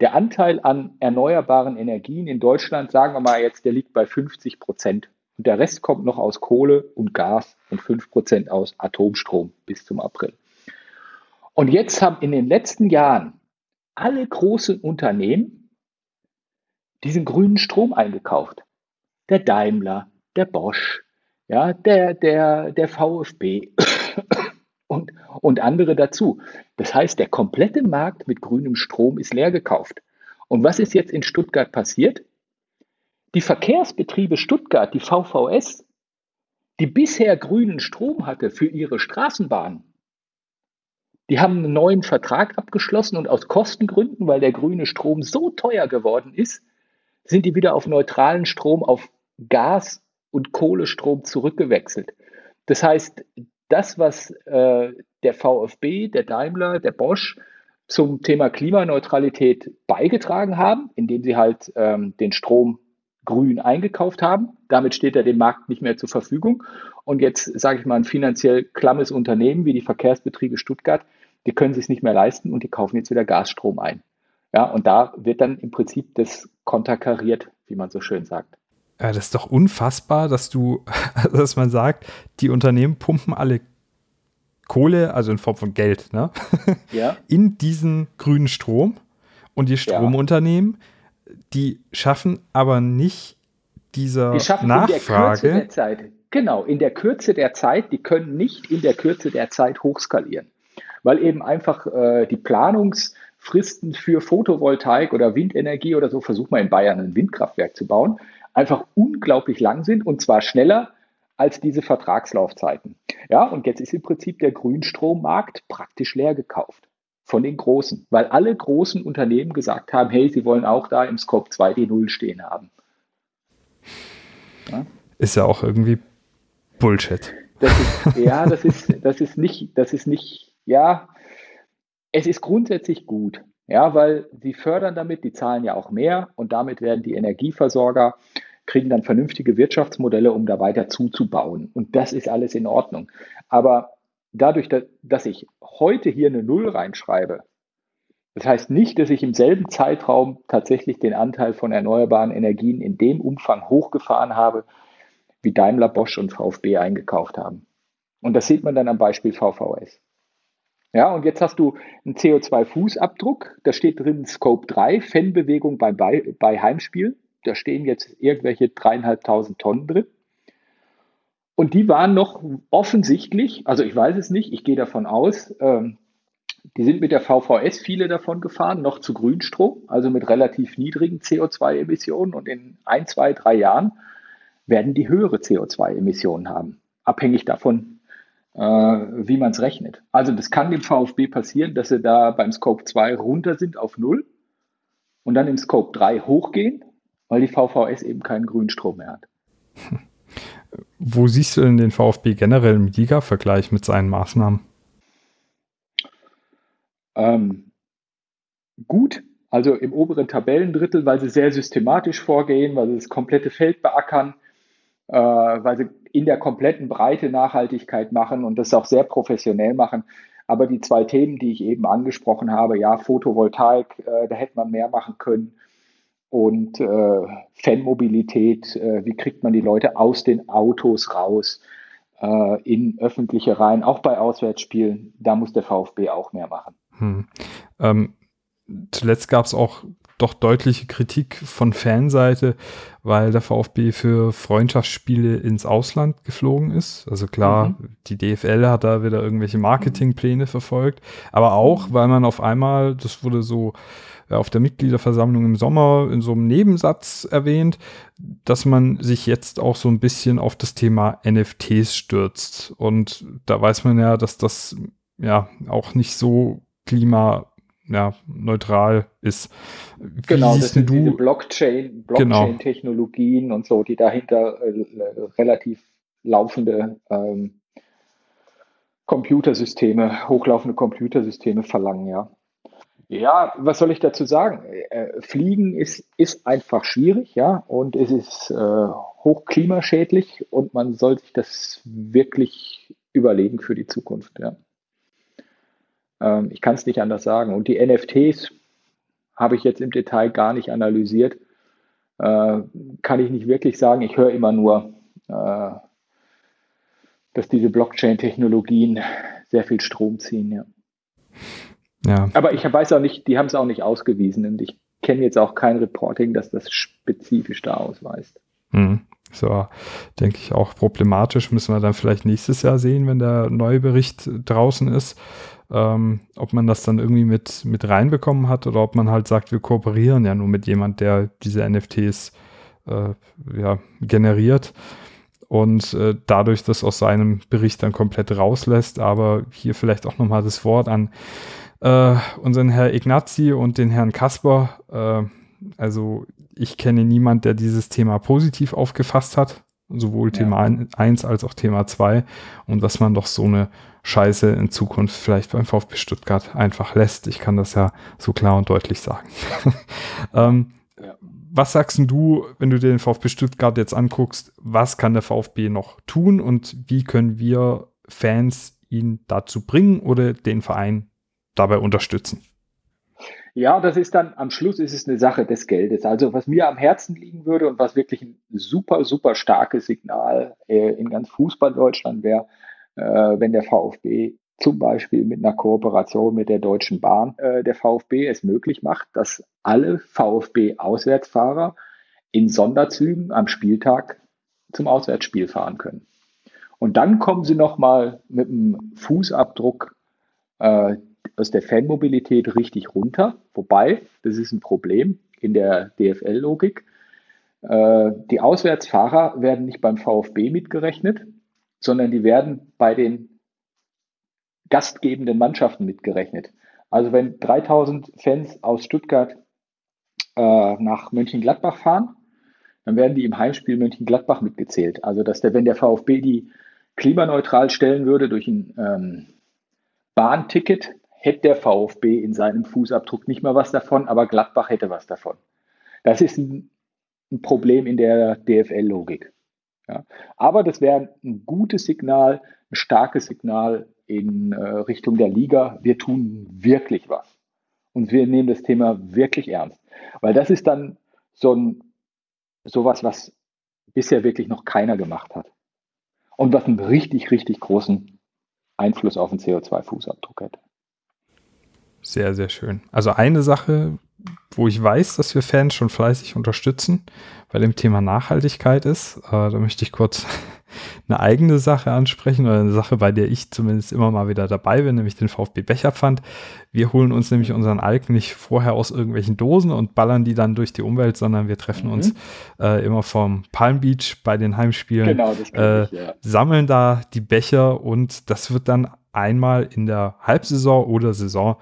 Der Anteil an erneuerbaren Energien in Deutschland, sagen wir mal jetzt, der liegt bei 50 Prozent. Und der Rest kommt noch aus Kohle und Gas und 5 Prozent aus Atomstrom bis zum April. Und jetzt haben in den letzten Jahren alle großen Unternehmen diesen grünen Strom eingekauft. Der Daimler, der Bosch, ja, der, der, der VfB und, und andere dazu. Das heißt, der komplette Markt mit grünem Strom ist leer gekauft. Und was ist jetzt in Stuttgart passiert? Die Verkehrsbetriebe Stuttgart, die VVS, die bisher grünen Strom hatte für ihre Straßenbahn, die haben einen neuen Vertrag abgeschlossen und aus Kostengründen, weil der grüne Strom so teuer geworden ist, sind die wieder auf neutralen Strom, auf Gas- und Kohlestrom zurückgewechselt. Das heißt, das, was äh, der VfB, der Daimler, der Bosch zum Thema Klimaneutralität beigetragen haben, indem sie halt ähm, den Strom grün eingekauft haben. Damit steht er dem Markt nicht mehr zur Verfügung. Und jetzt sage ich mal, ein finanziell klammes Unternehmen wie die Verkehrsbetriebe Stuttgart die können sich nicht mehr leisten und die kaufen jetzt wieder Gasstrom ein. Ja, und da wird dann im Prinzip das konterkariert, wie man so schön sagt. Ja, das ist doch unfassbar, dass du, dass man sagt, die Unternehmen pumpen alle Kohle, also in Form von Geld, ne? Ja. in diesen grünen Strom. Und die Stromunternehmen, ja. die schaffen aber nicht dieser die schaffen Nachfrage. In der Kürze der Zeit, genau, in der Kürze der Zeit, die können nicht in der Kürze der Zeit hochskalieren weil eben einfach äh, die Planungsfristen für Photovoltaik oder Windenergie oder so, versuch mal in Bayern ein Windkraftwerk zu bauen, einfach unglaublich lang sind und zwar schneller als diese Vertragslaufzeiten. Ja, und jetzt ist im Prinzip der Grünstrommarkt praktisch leer gekauft von den Großen, weil alle großen Unternehmen gesagt haben, hey, sie wollen auch da im Scope 2 die Null stehen haben. Ja? Ist ja auch irgendwie Bullshit. Das ist, ja, das ist, das ist nicht, das ist nicht ja, es ist grundsätzlich gut, ja, weil sie fördern damit, die zahlen ja auch mehr und damit werden die Energieversorger kriegen dann vernünftige Wirtschaftsmodelle, um da weiter zuzubauen. Und das ist alles in Ordnung. Aber dadurch, dass ich heute hier eine Null reinschreibe, das heißt nicht, dass ich im selben Zeitraum tatsächlich den Anteil von erneuerbaren Energien in dem Umfang hochgefahren habe, wie Daimler, Bosch und VfB eingekauft haben. Und das sieht man dann am Beispiel VVS. Ja, und jetzt hast du einen CO2-Fußabdruck, da steht drin Scope 3, Fanbewegung bei, bei, bei Heimspiel. Da stehen jetzt irgendwelche dreieinhalbtausend Tonnen drin. Und die waren noch offensichtlich, also ich weiß es nicht, ich gehe davon aus, ähm, die sind mit der VVS viele davon gefahren, noch zu Grünstrom, also mit relativ niedrigen CO2-Emissionen. Und in ein, zwei, drei Jahren werden die höhere CO2-Emissionen haben. abhängig davon, äh, wie man es rechnet. Also das kann dem VfB passieren, dass sie da beim Scope 2 runter sind auf 0 und dann im Scope 3 hochgehen, weil die VVS eben keinen Grünstrom mehr hat. Wo siehst du denn den VfB generell im Liga-Vergleich mit seinen Maßnahmen? Ähm, gut, also im oberen Tabellendrittel, weil sie sehr systematisch vorgehen, weil sie das komplette Feld beackern, äh, weil sie in der kompletten Breite Nachhaltigkeit machen und das auch sehr professionell machen. Aber die zwei Themen, die ich eben angesprochen habe, ja, Photovoltaik, äh, da hätte man mehr machen können. Und äh, Fanmobilität, äh, wie kriegt man die Leute aus den Autos raus äh, in öffentliche Reihen, auch bei Auswärtsspielen, da muss der VfB auch mehr machen. Hm. Ähm, zuletzt gab es auch doch deutliche Kritik von Fanseite, weil der VfB für Freundschaftsspiele ins Ausland geflogen ist. Also klar, mhm. die DFL hat da wieder irgendwelche Marketingpläne verfolgt, aber auch, weil man auf einmal, das wurde so auf der Mitgliederversammlung im Sommer in so einem Nebensatz erwähnt, dass man sich jetzt auch so ein bisschen auf das Thema NFTs stürzt. Und da weiß man ja, dass das ja auch nicht so klima ja, neutral ist. Wie genau, das sind du, diese Blockchain, genau. Blockchain-Technologien genau. und so, die dahinter äh, relativ laufende ähm, Computersysteme, hochlaufende Computersysteme verlangen, ja. Ja, was soll ich dazu sagen? Äh, Fliegen ist, ist einfach schwierig, ja, und es ist äh, hochklimaschädlich und man soll sich das wirklich überlegen für die Zukunft, ja. Ähm, ich kann es nicht anders sagen. Und die NFTs habe ich jetzt im Detail gar nicht analysiert. Äh, kann ich nicht wirklich sagen. Ich höre immer nur, äh, dass diese Blockchain-Technologien sehr viel Strom ziehen. Ja. Ja. Aber ich weiß auch nicht, die haben es auch nicht ausgewiesen und ich kenne jetzt auch kein Reporting, dass das spezifisch da ausweist. Hm. So, denke ich auch problematisch. Müssen wir dann vielleicht nächstes Jahr sehen, wenn der neue Bericht draußen ist ähm, ob man das dann irgendwie mit, mit reinbekommen hat oder ob man halt sagt, wir kooperieren ja nur mit jemand, der diese NFTs äh, ja, generiert und äh, dadurch das aus seinem Bericht dann komplett rauslässt. Aber hier vielleicht auch nochmal das Wort an äh, unseren Herr Ignazi und den Herrn Kasper. Äh, also ich kenne niemand, der dieses Thema positiv aufgefasst hat sowohl ja. Thema 1 als auch Thema 2 und dass man doch so eine Scheiße in Zukunft vielleicht beim VfB Stuttgart einfach lässt. Ich kann das ja so klar und deutlich sagen. ähm, ja. Was sagst du, wenn du dir den VfB Stuttgart jetzt anguckst, was kann der VfB noch tun und wie können wir Fans ihn dazu bringen oder den Verein dabei unterstützen? Ja, das ist dann am Schluss ist es eine Sache des Geldes. Also was mir am Herzen liegen würde und was wirklich ein super, super starkes Signal äh, in ganz Fußball Deutschland wäre, äh, wenn der VfB zum Beispiel mit einer Kooperation mit der Deutschen Bahn äh, der VfB es möglich macht, dass alle VfB-Auswärtsfahrer in Sonderzügen am Spieltag zum Auswärtsspiel fahren können. Und dann kommen sie nochmal mit einem Fußabdruck aus der Fanmobilität richtig runter. Wobei, das ist ein Problem in der DFL-Logik. Äh, die Auswärtsfahrer werden nicht beim VfB mitgerechnet, sondern die werden bei den gastgebenden Mannschaften mitgerechnet. Also wenn 3000 Fans aus Stuttgart äh, nach Mönchengladbach fahren, dann werden die im Heimspiel Mönchengladbach mitgezählt. Also dass der, wenn der VfB die klimaneutral stellen würde durch ein ähm, Bahnticket, hätte der VfB in seinem Fußabdruck nicht mehr was davon, aber Gladbach hätte was davon. Das ist ein, ein Problem in der DFL-Logik. Ja. Aber das wäre ein gutes Signal, ein starkes Signal in äh, Richtung der Liga. Wir tun wirklich was. Und wir nehmen das Thema wirklich ernst. Weil das ist dann so ein, sowas, was bisher wirklich noch keiner gemacht hat. Und was einen richtig, richtig großen Einfluss auf den CO2-Fußabdruck hätte. Sehr, sehr schön. Also eine Sache, wo ich weiß, dass wir Fans schon fleißig unterstützen, bei dem Thema Nachhaltigkeit ist, äh, da möchte ich kurz eine eigene Sache ansprechen oder eine Sache, bei der ich zumindest immer mal wieder dabei bin, nämlich den VfB Becherpfand. Wir holen uns nämlich unseren Alk nicht vorher aus irgendwelchen Dosen und ballern die dann durch die Umwelt, sondern wir treffen mhm. uns äh, immer vom Palm Beach bei den Heimspielen, genau, äh, ich, ja. sammeln da die Becher und das wird dann einmal in der Halbsaison oder Saison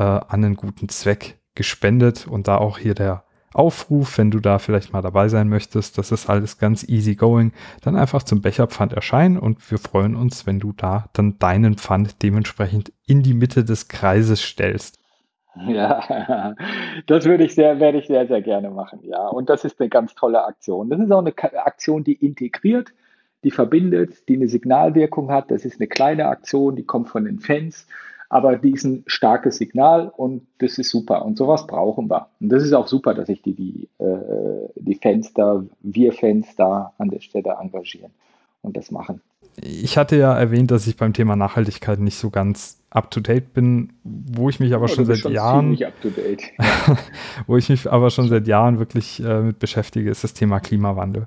äh, an einen guten Zweck gespendet und da auch hier der Aufruf, wenn du da vielleicht mal dabei sein möchtest, das ist alles ganz easy going, dann einfach zum Becherpfand erscheinen und wir freuen uns, wenn du da dann deinen Pfand dementsprechend in die Mitte des Kreises stellst. Ja, das würde ich sehr, werde ich sehr, sehr gerne machen. Ja, und das ist eine ganz tolle Aktion. Das ist auch eine Aktion, die integriert, die verbindet, die eine Signalwirkung hat. Das ist eine kleine Aktion, die kommt von den Fans aber die ist ein starkes Signal und das ist super und sowas brauchen wir. Und das ist auch super, dass sich die, die, äh, die Fans da, wir Fans da an der Stelle engagieren und das machen. Ich hatte ja erwähnt, dass ich beim Thema Nachhaltigkeit nicht so ganz up to date bin, wo ich mich aber ja, schon seit schon Jahren, wo ich mich aber schon seit Jahren wirklich äh, mit beschäftige, ist das Thema Klimawandel.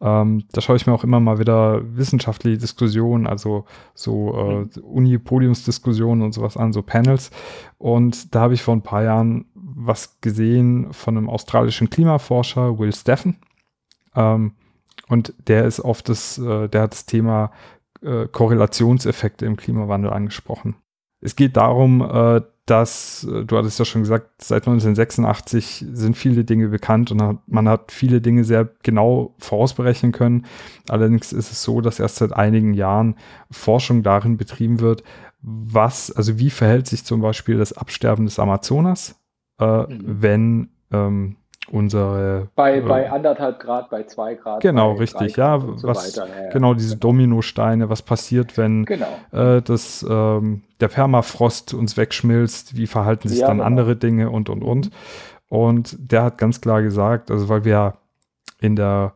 Ähm, da schaue ich mir auch immer mal wieder wissenschaftliche Diskussionen, also so äh, Uni-Podiumsdiskussionen und sowas an, so Panels. Und da habe ich vor ein paar Jahren was gesehen von einem australischen Klimaforscher, Will Steffen. Ähm, und der ist auf das, äh, der hat das Thema äh, Korrelationseffekte im Klimawandel angesprochen. Es geht darum, äh, dass, äh, du hattest ja schon gesagt, seit 1986 sind viele Dinge bekannt und man hat viele Dinge sehr genau vorausberechnen können. Allerdings ist es so, dass erst seit einigen Jahren Forschung darin betrieben wird, was, also wie verhält sich zum Beispiel das Absterben des Amazonas, äh, mhm. wenn ähm, unsere. Bei, äh, bei anderthalb Grad, bei zwei Grad. Genau, richtig, ja. Was, so ja, ja. Genau, diese genau. Dominosteine, was passiert, wenn genau. äh, das, ähm, der Permafrost uns wegschmilzt, wie verhalten sich ja, dann genau. andere Dinge und und und. Und der hat ganz klar gesagt, also weil wir in der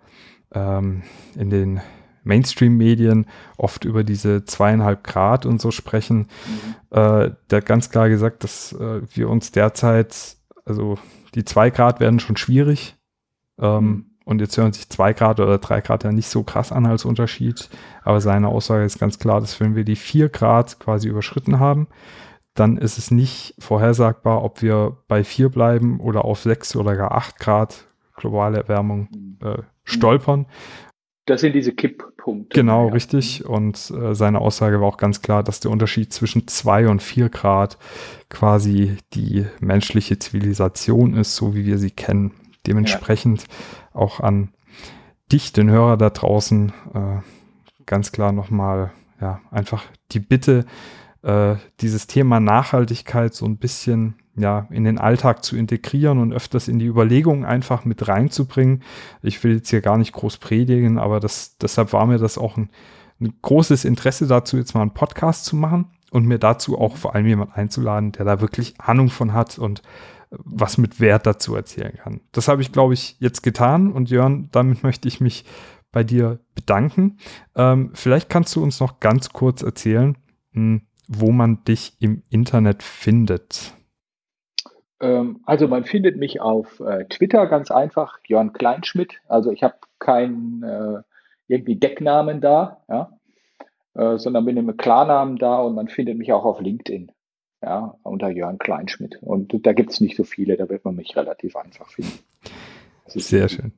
ähm, in den Mainstream-Medien oft über diese zweieinhalb Grad und so sprechen, mhm. äh, der hat ganz klar gesagt, dass äh, wir uns derzeit, also die zwei Grad werden schon schwierig. Ähm, mhm. Und jetzt hören sich zwei Grad oder drei Grad ja nicht so krass an als Unterschied. Aber seine Aussage ist ganz klar, dass wenn wir die vier Grad quasi überschritten haben, dann ist es nicht vorhersagbar, ob wir bei vier bleiben oder auf sechs oder gar acht Grad globale Erwärmung mhm. äh, stolpern. Das sind diese Kipppunkte. Genau, ja. richtig. Und äh, seine Aussage war auch ganz klar, dass der Unterschied zwischen zwei und vier Grad quasi die menschliche Zivilisation ist, so wie wir sie kennen. Dementsprechend ja. auch an dich, den Hörer da draußen, äh, ganz klar nochmal, ja, einfach die Bitte, äh, dieses Thema Nachhaltigkeit so ein bisschen ja, in den Alltag zu integrieren und öfters in die Überlegungen einfach mit reinzubringen. Ich will jetzt hier gar nicht groß predigen, aber das, deshalb war mir das auch ein, ein großes Interesse dazu, jetzt mal einen Podcast zu machen und mir dazu auch vor allem jemand einzuladen, der da wirklich Ahnung von hat und äh, was mit Wert dazu erzählen kann. Das habe ich, glaube ich, jetzt getan und Jörn, damit möchte ich mich bei dir bedanken. Ähm, vielleicht kannst du uns noch ganz kurz erzählen, mh, hm, wo man dich im Internet findet. Ähm, also man findet mich auf äh, Twitter ganz einfach, Jörn Kleinschmidt. Also ich habe keinen äh, irgendwie Decknamen da, ja, äh, sondern bin im Klarnamen da und man findet mich auch auf LinkedIn, ja, unter Jörn Kleinschmidt. Und da gibt es nicht so viele, da wird man mich relativ einfach finden. Sehr schön.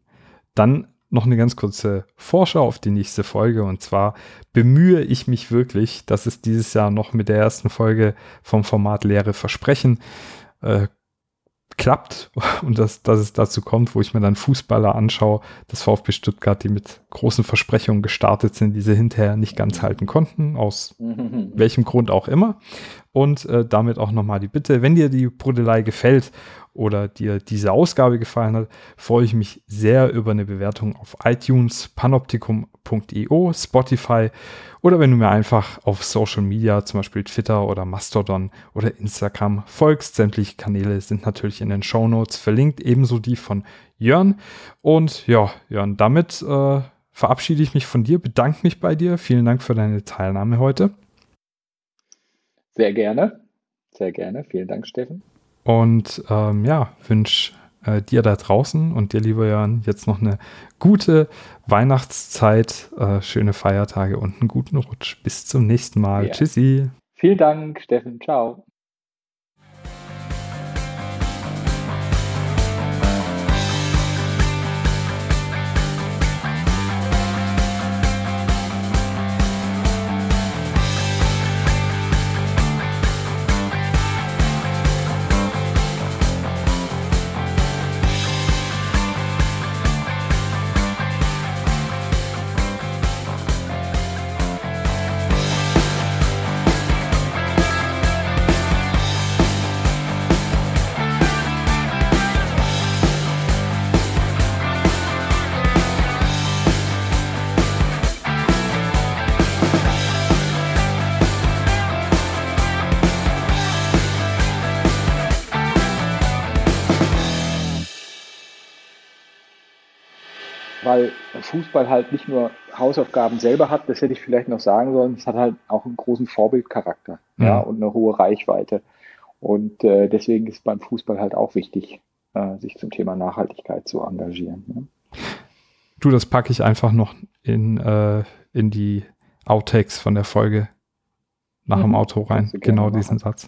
Dann noch eine ganz kurze Vorschau auf die nächste Folge. Und zwar bemühe ich mich wirklich, dass es dieses Jahr noch mit der ersten Folge vom Format Lehre Versprechen äh, klappt und dass, dass es dazu kommt, wo ich mir dann Fußballer anschaue, das VfB Stuttgart, die mit großen Versprechungen gestartet sind, diese hinterher nicht ganz halten konnten, aus welchem Grund auch immer. Und äh, damit auch nochmal die Bitte, wenn dir die Brudelei gefällt oder dir diese Ausgabe gefallen hat, freue ich mich sehr über eine Bewertung auf iTunes, panoptikum.io, Spotify oder wenn du mir einfach auf Social Media, zum Beispiel Twitter oder Mastodon oder Instagram folgst. Sämtliche Kanäle sind natürlich in den Show Notes verlinkt, ebenso die von Jörn. Und ja, Jörn, damit äh, verabschiede ich mich von dir, bedanke mich bei dir. Vielen Dank für deine Teilnahme heute. Sehr gerne, sehr gerne. Vielen Dank, Steffen. Und ähm, ja, wünsche äh, dir da draußen und dir, lieber Jan, jetzt noch eine gute Weihnachtszeit, äh, schöne Feiertage und einen guten Rutsch. Bis zum nächsten Mal. Ja. Tschüssi. Vielen Dank, Steffen. Ciao. Fußball halt nicht nur Hausaufgaben selber hat, das hätte ich vielleicht noch sagen sollen, es hat halt auch einen großen Vorbildcharakter ja. ja und eine hohe Reichweite. Und äh, deswegen ist beim Fußball halt auch wichtig, äh, sich zum Thema Nachhaltigkeit zu engagieren. Ne? Du, das packe ich einfach noch in, äh, in die Outtakes von der Folge nach mhm. dem Auto rein. Genau diesen Satz.